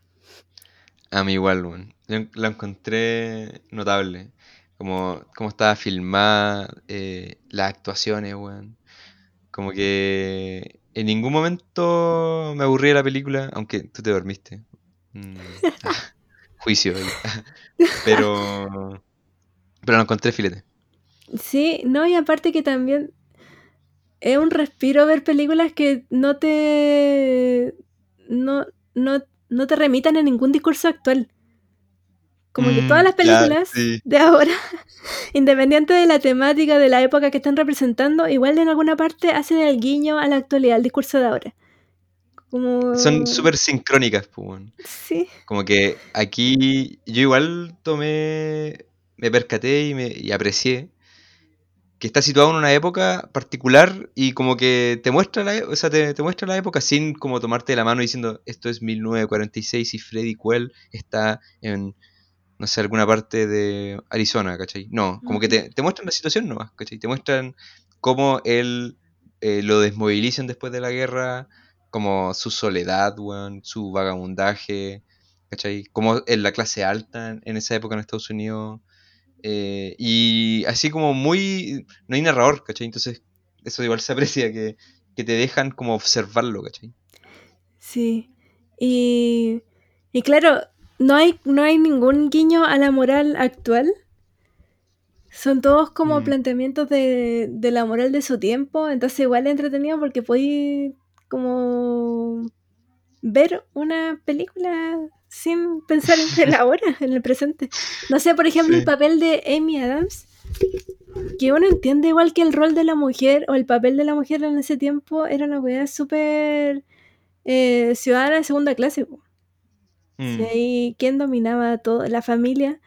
A mí igual, weón. La encontré notable. Como, como estaba filmada, eh, las actuaciones, weón. Como que en ningún momento me aburrí de la película, aunque tú te dormiste. Mm, ah, juicio. Pero, pero la encontré filete. Sí, no, y aparte que también es un respiro ver películas que no te no, no, no te remitan a ningún discurso actual. Como que todas Mm, las claro, películas sí. de ahora, independiente de la temática, de la época que están representando, igual en alguna parte hacen el guiño a la actualidad, al discurso de ahora. Como... Son súper sincrónicas, pues. Sí. Como que aquí yo igual tomé, me percaté y, me, y aprecié que está situado en una época particular y como que te muestra la, e- o sea, te, te muestra la época sin como tomarte de la mano diciendo esto es 1946 y Freddy Quell está en, no sé, alguna parte de Arizona, ¿cachai? No, como que te, te muestran la situación nomás, ¿cachai? Te muestran cómo él eh, lo desmovilizan después de la guerra, como su soledad, weón, su vagabundaje, ¿cachai? Como en la clase alta en, en esa época en Estados Unidos. eh, y así como muy... No hay narrador, ¿cachai? Entonces eso igual se aprecia, que, que te dejan como observarlo, ¿cachai? Sí. Y, y claro, no hay, no hay ningún guiño a la moral actual. Son todos como Mm. planteamientos de, de la moral de su tiempo. Entonces igual es entretenido porque podéis como ver una película sin pensar en el ahora, en el presente. No sé, por ejemplo, el papel de Amy Adams, que uno entiende igual que el rol de la mujer o el papel de la mujer en ese tiempo era una weá súper eh, ciudadana de segunda clase. po. Si Mm. ahí, ¿quién dominaba todo? La familia,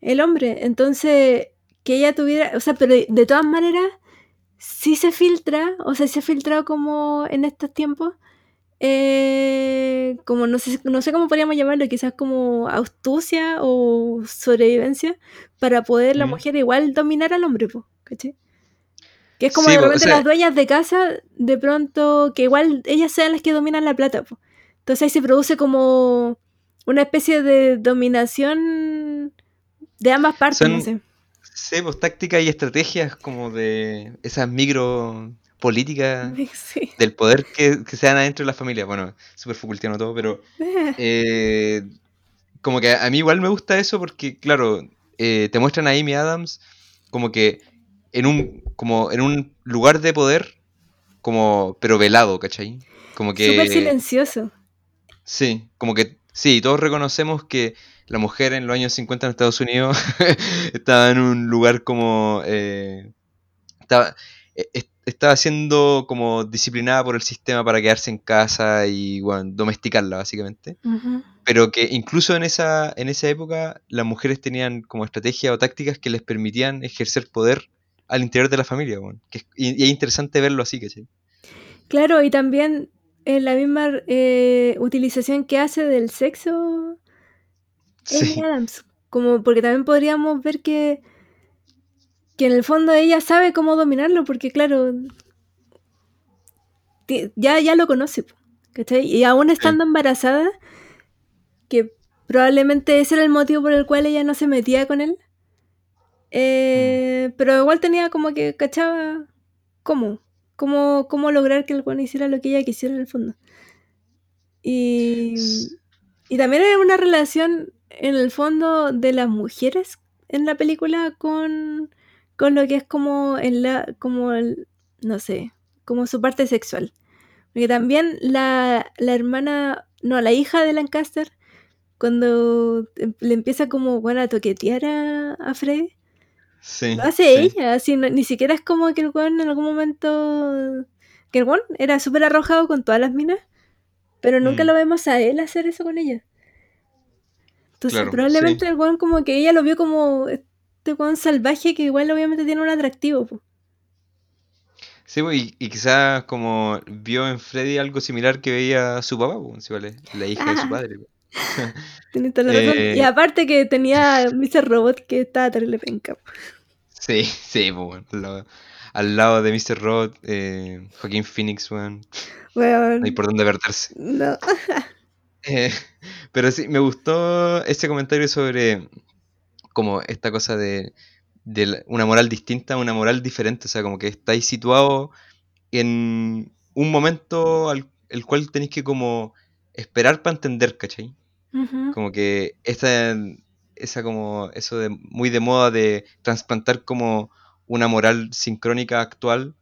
el hombre. Entonces, que ella tuviera, o sea, pero de todas maneras, sí se filtra, o sea, se ha filtrado como en estos tiempos, eh, como no sé, no sé cómo podríamos llamarlo, quizás como astucia o sobrevivencia, para poder la Mm. mujer igual dominar al hombre, po, ¿cachai? Que es como Sí, de o repente sea- las dueñas de casa, de pronto, que igual ellas sean las que dominan la plata, po. Entonces ahí se produce como una especie de dominación de ambas partes, Son- no sé. Sí, pues tácticas y estrategias como de esas micro políticas Sí. del poder que, que se dan adentro de la familia. Bueno, súper Foucaultiano todo, pero eh, como que a mí igual me gusta eso porque, claro, eh, te muestran a Amy Adams como que en un, como en un lugar de poder, como, pero velado, ¿cachai? Como que... Súper silencioso. Sí, como que sí, todos reconocemos que la mujer en los años 50 en Estados Unidos estaba en un lugar como... eh, estaba, est- estaba siendo como disciplinada por el sistema para quedarse en casa y bueno, domesticarla básicamente. Pero que incluso en esa, en esa época las mujeres tenían como estrategias o tácticas que les permitían ejercer poder al interior de la familia. bueno, que es- y, y es interesante verlo así, ¿cachai? Claro, y también en la misma eh, utilización que hace del sexo Adams. Como porque también podríamos ver que, que en el fondo ella sabe cómo dominarlo, porque claro, ya, ya lo conoce, ¿cachai? Y aún estando embarazada, que probablemente ese era el motivo por el cual ella no se metía con él, eh, pero igual tenía como que cachaba cómo, cómo, cómo lograr que el weón hiciera lo que ella quisiera en el fondo. Y, y también hay una relación en el fondo de las mujeres en la película con, con lo que es como en la, como el, no sé, como su parte sexual. Porque también la, la hermana, no, la hija de Lancaster, cuando le empieza como bueno, a toquetear a, a Freddy, sí, lo hace sí. ella, así, no- ni siquiera es como que el weón en algún momento, que el weón era súper arrojado con todas las minas, pero nunca Mm. lo vemos a él hacer eso con ella. Entonces Claro, probablemente sí. el weón como que ella lo vio como este weón salvaje que igual obviamente tiene un atractivo. po. Sí, y, y quizás como vio en Freddy algo similar que veía su papá, si vale, la hija de su Ah. padre. Tienes toda la razón. Eh, Y aparte que tenía Mr. Robot que estaba terrible penca. Sí, sí, pues, bueno, al lado, al lado de Mr. Rod, eh, Joaquín Phoenix, weón, no hay por dónde perderse. no. Eh, pero sí, me gustó ese comentario sobre como esta cosa de, de la- una moral distinta, una moral diferente, o sea, como que estáis situado en un momento al el cual tenéis que como esperar para entender, ¿cachai? Como que esa, esa como, eso de muy de moda de trasplantar como una moral sincrónica actual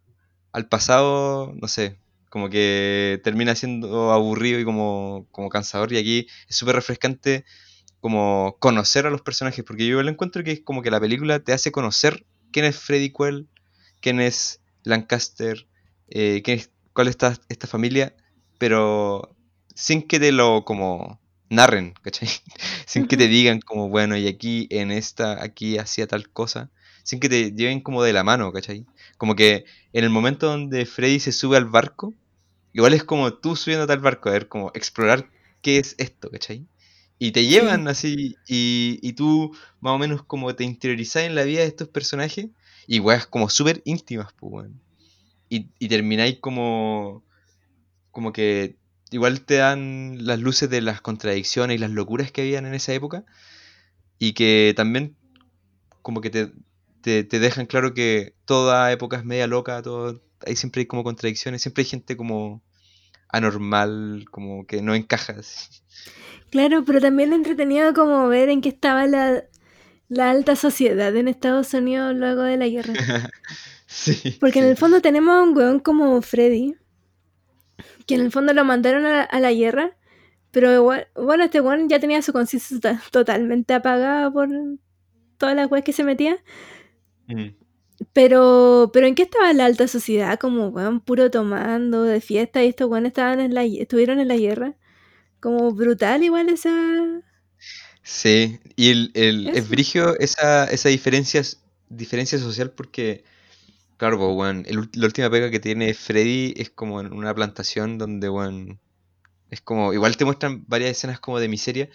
al pasado, no sé, como que termina siendo aburrido y como, como cansador. Y aquí es súper refrescante como conocer a los personajes, porque yo lo encuentro que es como que la película te hace conocer quién es Freddy Quell, quién es Lancaster, eh, quién es, cuál es esta, esta familia, pero sin que te lo como narren, ¿cachai? sin que te digan como, bueno, y aquí en esta, aquí hacía tal cosa, sin que te lleven como de la mano, ¿cachai? Como que en el momento donde Freddy se sube al barco, igual es como tú subiéndote al barco, a ver, como explorar qué es esto, ¿cachai? Y te Sí. llevan así, y, y tú más o menos como te interiorizás en la vida de estos personajes, y weas como súper íntimas, pues, weón. Y, y termináis como, como que igual te dan las luces de las contradicciones y las locuras que habían en esa época, y que también como que te, te, te dejan claro que toda época es media loca, todo, ahí siempre hay como contradicciones, siempre hay gente como anormal, como que no encaja. así. Claro, pero también entretenido como ver en qué estaba la, la alta sociedad en Estados Unidos luego de la guerra. sí, Porque en el fondo tenemos a un weón como Freddy, que en el fondo lo mandaron a la, a la guerra, pero igual- bueno, este weón ya tenía su conciencia to- totalmente apagada por todas las weas que se metía. Mm. Pero, pero ¿en qué estaba la alta sociedad? Como weón puro tomando de fiesta y estos weones estaban en la, estuvieron en la guerra. Como brutal igual esa... Sí, y el, el, es brigio esa, esa diferencia, diferencia social porque, claro, pues, la última pega que tiene Freddy es como en una plantación donde, weón, es como, igual te muestran varias escenas como de miseria,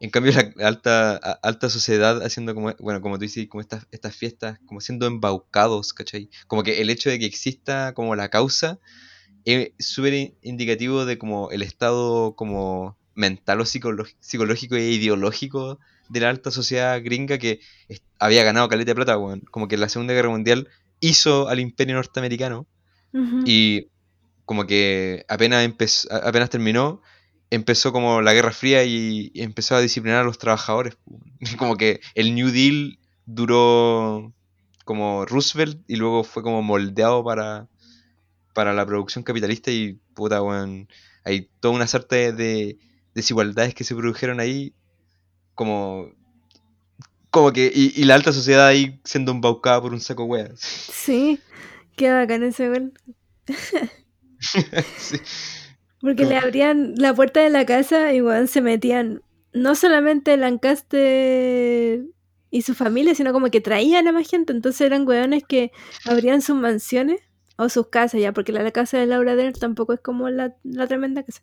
en cambio la alta, alta sociedad haciendo como, bueno, como tú dices, como estas, estas fiestas, como siendo embaucados, ¿cachai? Como que el hecho de que exista como la causa es súper in- indicativo de como el estado como mental o psicológico e ideológico de la alta sociedad gringa que había ganado caleta de plata, weón. Como que la Segunda Guerra Mundial hizo al imperio norteamericano y como que apenas, empezó, apenas terminó, empezó como la Guerra Fría y, empezó a disciplinar a los trabajadores. Como que el New Deal duró como Roosevelt y luego fue como moldeado para, para la producción capitalista y puta, weón, hay toda una suerte de desigualdades que se produjeron ahí, como, como que, y, y la alta sociedad ahí siendo embaucada por un saco wea. Sí, qué bacán ese gol. Sí. Porque le abrían la puerta de la casa y weón, se metían no solamente Lancaster y su familia, sino como que traían a más gente. Entonces eran weones que abrían sus mansiones o sus casas ya, porque la, la casa de Laura Dern tampoco es como la, la tremenda casa.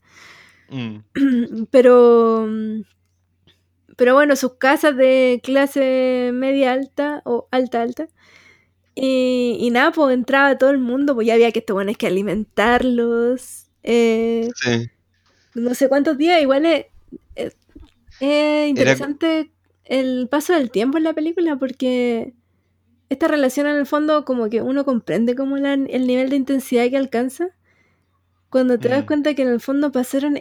Mm, pero pero bueno, sus casas de clase media alta o alta alta. Y, y nada, pues entraba todo el mundo, pues ya había que estos buenos que alimentarlos. eh, sí. no sé cuántos días, igual es, es- es interesante el paso del tiempo en la película porque esta relación en el fondo como que uno comprende como la- el nivel de intensidad que alcanza cuando te das Mm. cuenta que en el fondo pasaron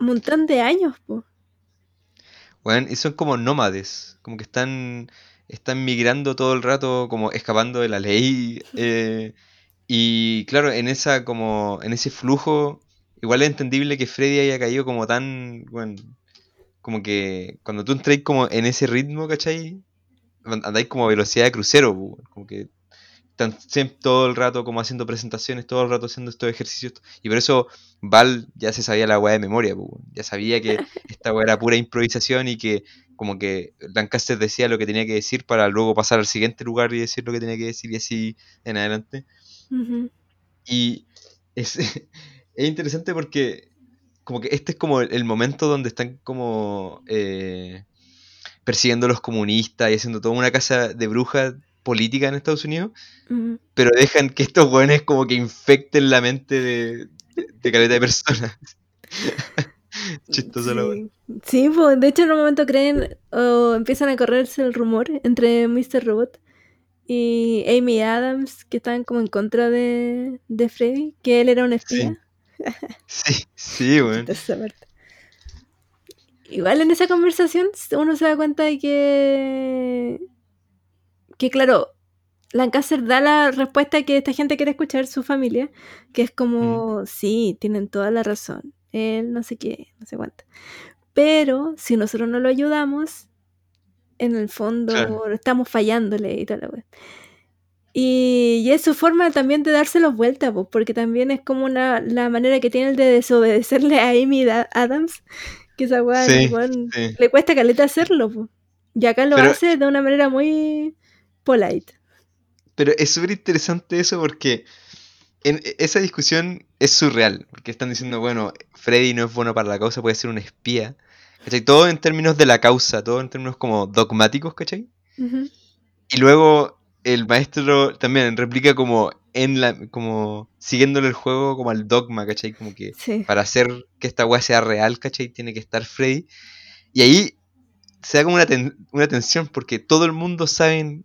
un montón de años, pues. Weón, y son como nómades, como que están, están migrando todo el rato, como escapando de la ley. eh, y claro, en esa como, en ese flujo, igual es entendible que Freddy haya caído como tan, bueno, como que cuando tú entráis como en ese ritmo, ¿cachai? And- Andáis como a velocidad de crucero, pu, weón, como que están siempre todo el rato como haciendo presentaciones, todo el rato haciendo estos ejercicios. Y por eso Val ya se sabía la weá de memoria, ya sabía que esta weá era pura improvisación y que como que Lancaster decía lo que tenía que decir para luego pasar al siguiente lugar y decir lo que tenía que decir y así en adelante. Y es, es interesante porque como que este es como el, el momento donde están como eh, persiguiendo a los comunistas y haciendo toda una casa de brujas política en Estados Unidos, pero dejan que estos weones como que infecten la mente de, de, de caleta de personas. Chistoso la weá. Sí, Sí, pues, de hecho en un momento creen o empiezan a correrse el rumor entre Mr. Robot y Amy Adams, que estaban como en contra de, de Freddy, que él era un espía. Sí, sí. Esa parte. Igual en esa conversación uno se da cuenta de que, que claro, Lancaster da la respuesta que esta gente quiere escuchar, su familia, que es como, sí, tienen toda la razón, él no sé qué, no sé cuánto. Pero si nosotros no lo ayudamos, en el fondo Claro. estamos fallándole y toda la. Y, y es su forma también de dárselos vuelta, pues, porque también es como una, la manera que tiene el de desobedecerle a Amy Da- Adams, que esa weá Sí, sí. le cuesta caleta hacerlo, pues. Y acá lo Pero- hace de una manera muy polite. Pero es súper interesante eso porque en e, esa discusión es surreal. Porque están diciendo, bueno, Freddy no es bueno para la causa, puede ser un espía. ¿Cachai? Todo en términos de la causa, todo en términos como dogmáticos, ¿cachai? Y luego el maestro también replica como en la, como siguiéndole el juego como al dogma, ¿cachai? Como que Sí. para hacer que esta weá sea real, ¿cachai? Tiene que estar Freddy. Y ahí se da como una, ten- una tensión porque todo el mundo saben,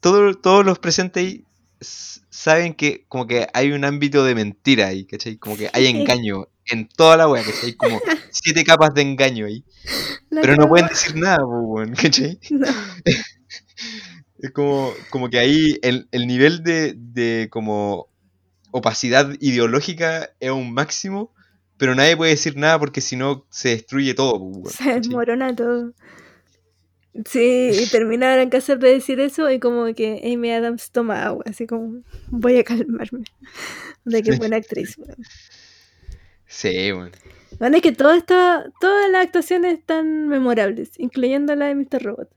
todo- todos los presentes ahí saben que como que hay un ámbito de mentira ahí, ¿cachai? Como que hay engaño en toda la weá, ¿cachai? Como siete capas de engaño ahí. La Pero no pueden decir nada, ¿cachai? No. Es como, como que ahí el, el nivel de, de como opacidad ideológica es un máximo, pero nadie puede decir nada porque si no se destruye todo. weón, Se ¿cachai? desmorona todo. Sí, y termina Lancaster de decir eso y como que Amy Adams toma agua, así como voy a calmarme. De qué buena actriz, weón. Sí, bueno. Bueno, es que todo esto, todas las actuaciones están memorables, incluyendo la de Mr. Robot.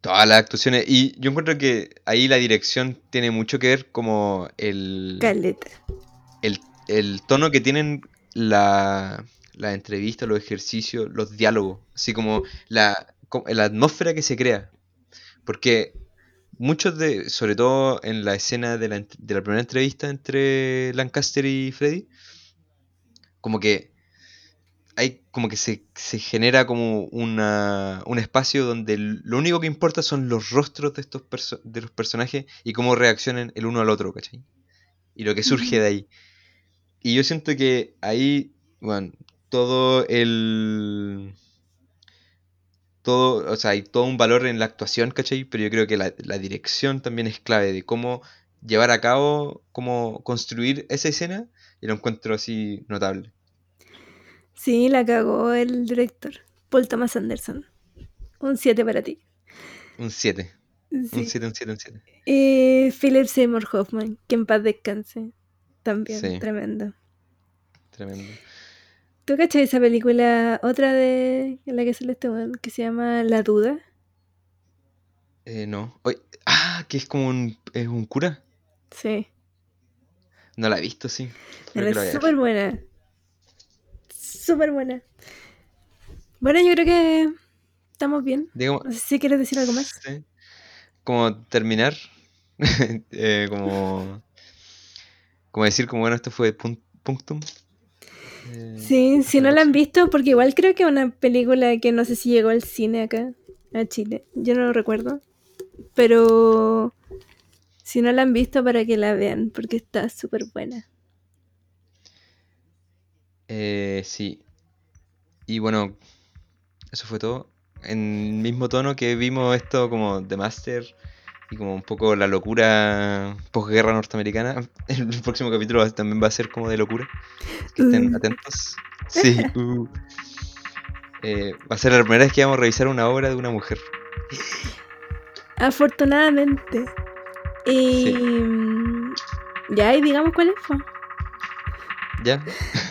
Todas las actuaciones. Y yo encuentro que ahí la dirección tiene mucho que ver como el, Caleta. el, el tono que tienen la, la entrevista, los ejercicios, los diálogos. Así como la, la atmósfera que se crea. Porque muchos de, sobre todo en la escena de la, de la primera entrevista entre Lancaster y Freddy, como que hay como que se, se genera como una, un espacio donde lo único que importa son los rostros de estos perso- de los personajes y cómo reaccionan el uno al otro, ¿cachai? Y lo que surge de ahí. Y yo siento que ahí, bueno, todo el... Todo, o sea, hay todo un valor en la actuación, ¿cachai? Pero yo creo que la, la dirección también es clave de cómo llevar a cabo, cómo construir esa escena y lo encuentro así notable. Sí, la cagó el director, Paul Thomas Anderson. Un 7 para ti. Un 7. Un Sí. 7, un 7, un 7. Y Philip Seymour Hoffman, que en paz descanse. También, Sí. tremendo. Tremendo. ¿Tú cachai esa película, otra de en la que sale este weón, que se llama La Duda? Eh, no. Oye, ah, que es como un, es un cura. Sí. No la he visto, sí. A ver. súper buena. Súper buena. Bueno, yo creo que estamos bien. Digamos, No sé si quieres decir algo más. sí. Como terminar. eh, como. Como decir, como bueno, esto fue pun- Punctum. Eh, Sí, si no la han visto, porque igual creo que es una película que no sé si llegó al cine acá, a Chile. Yo no lo recuerdo. Pero si no la han visto, para que la vean, porque está súper buena. Eh, sí. Y bueno, eso fue todo. En el mismo tono que vimos esto como The Master y como un poco la locura posguerra norteamericana. El próximo capítulo también va a ser como de locura. Que estén Uh. atentos. Sí. uh. Eh, va a ser la primera vez que vamos a revisar una obra de una mujer. Afortunadamente. Y Sí. mm, ya, y digamos cuál es. po. ¿Ya?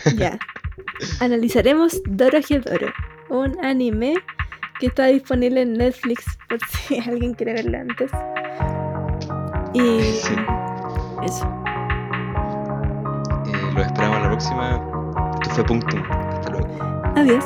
Ya. Analizaremos Dorohedoro, un anime que está disponible en Netflix por si alguien quiere verlo antes. Y Sí. eso. Eh, lo esperamos la próxima. Esto fue Punctum. Hasta luego. Adiós.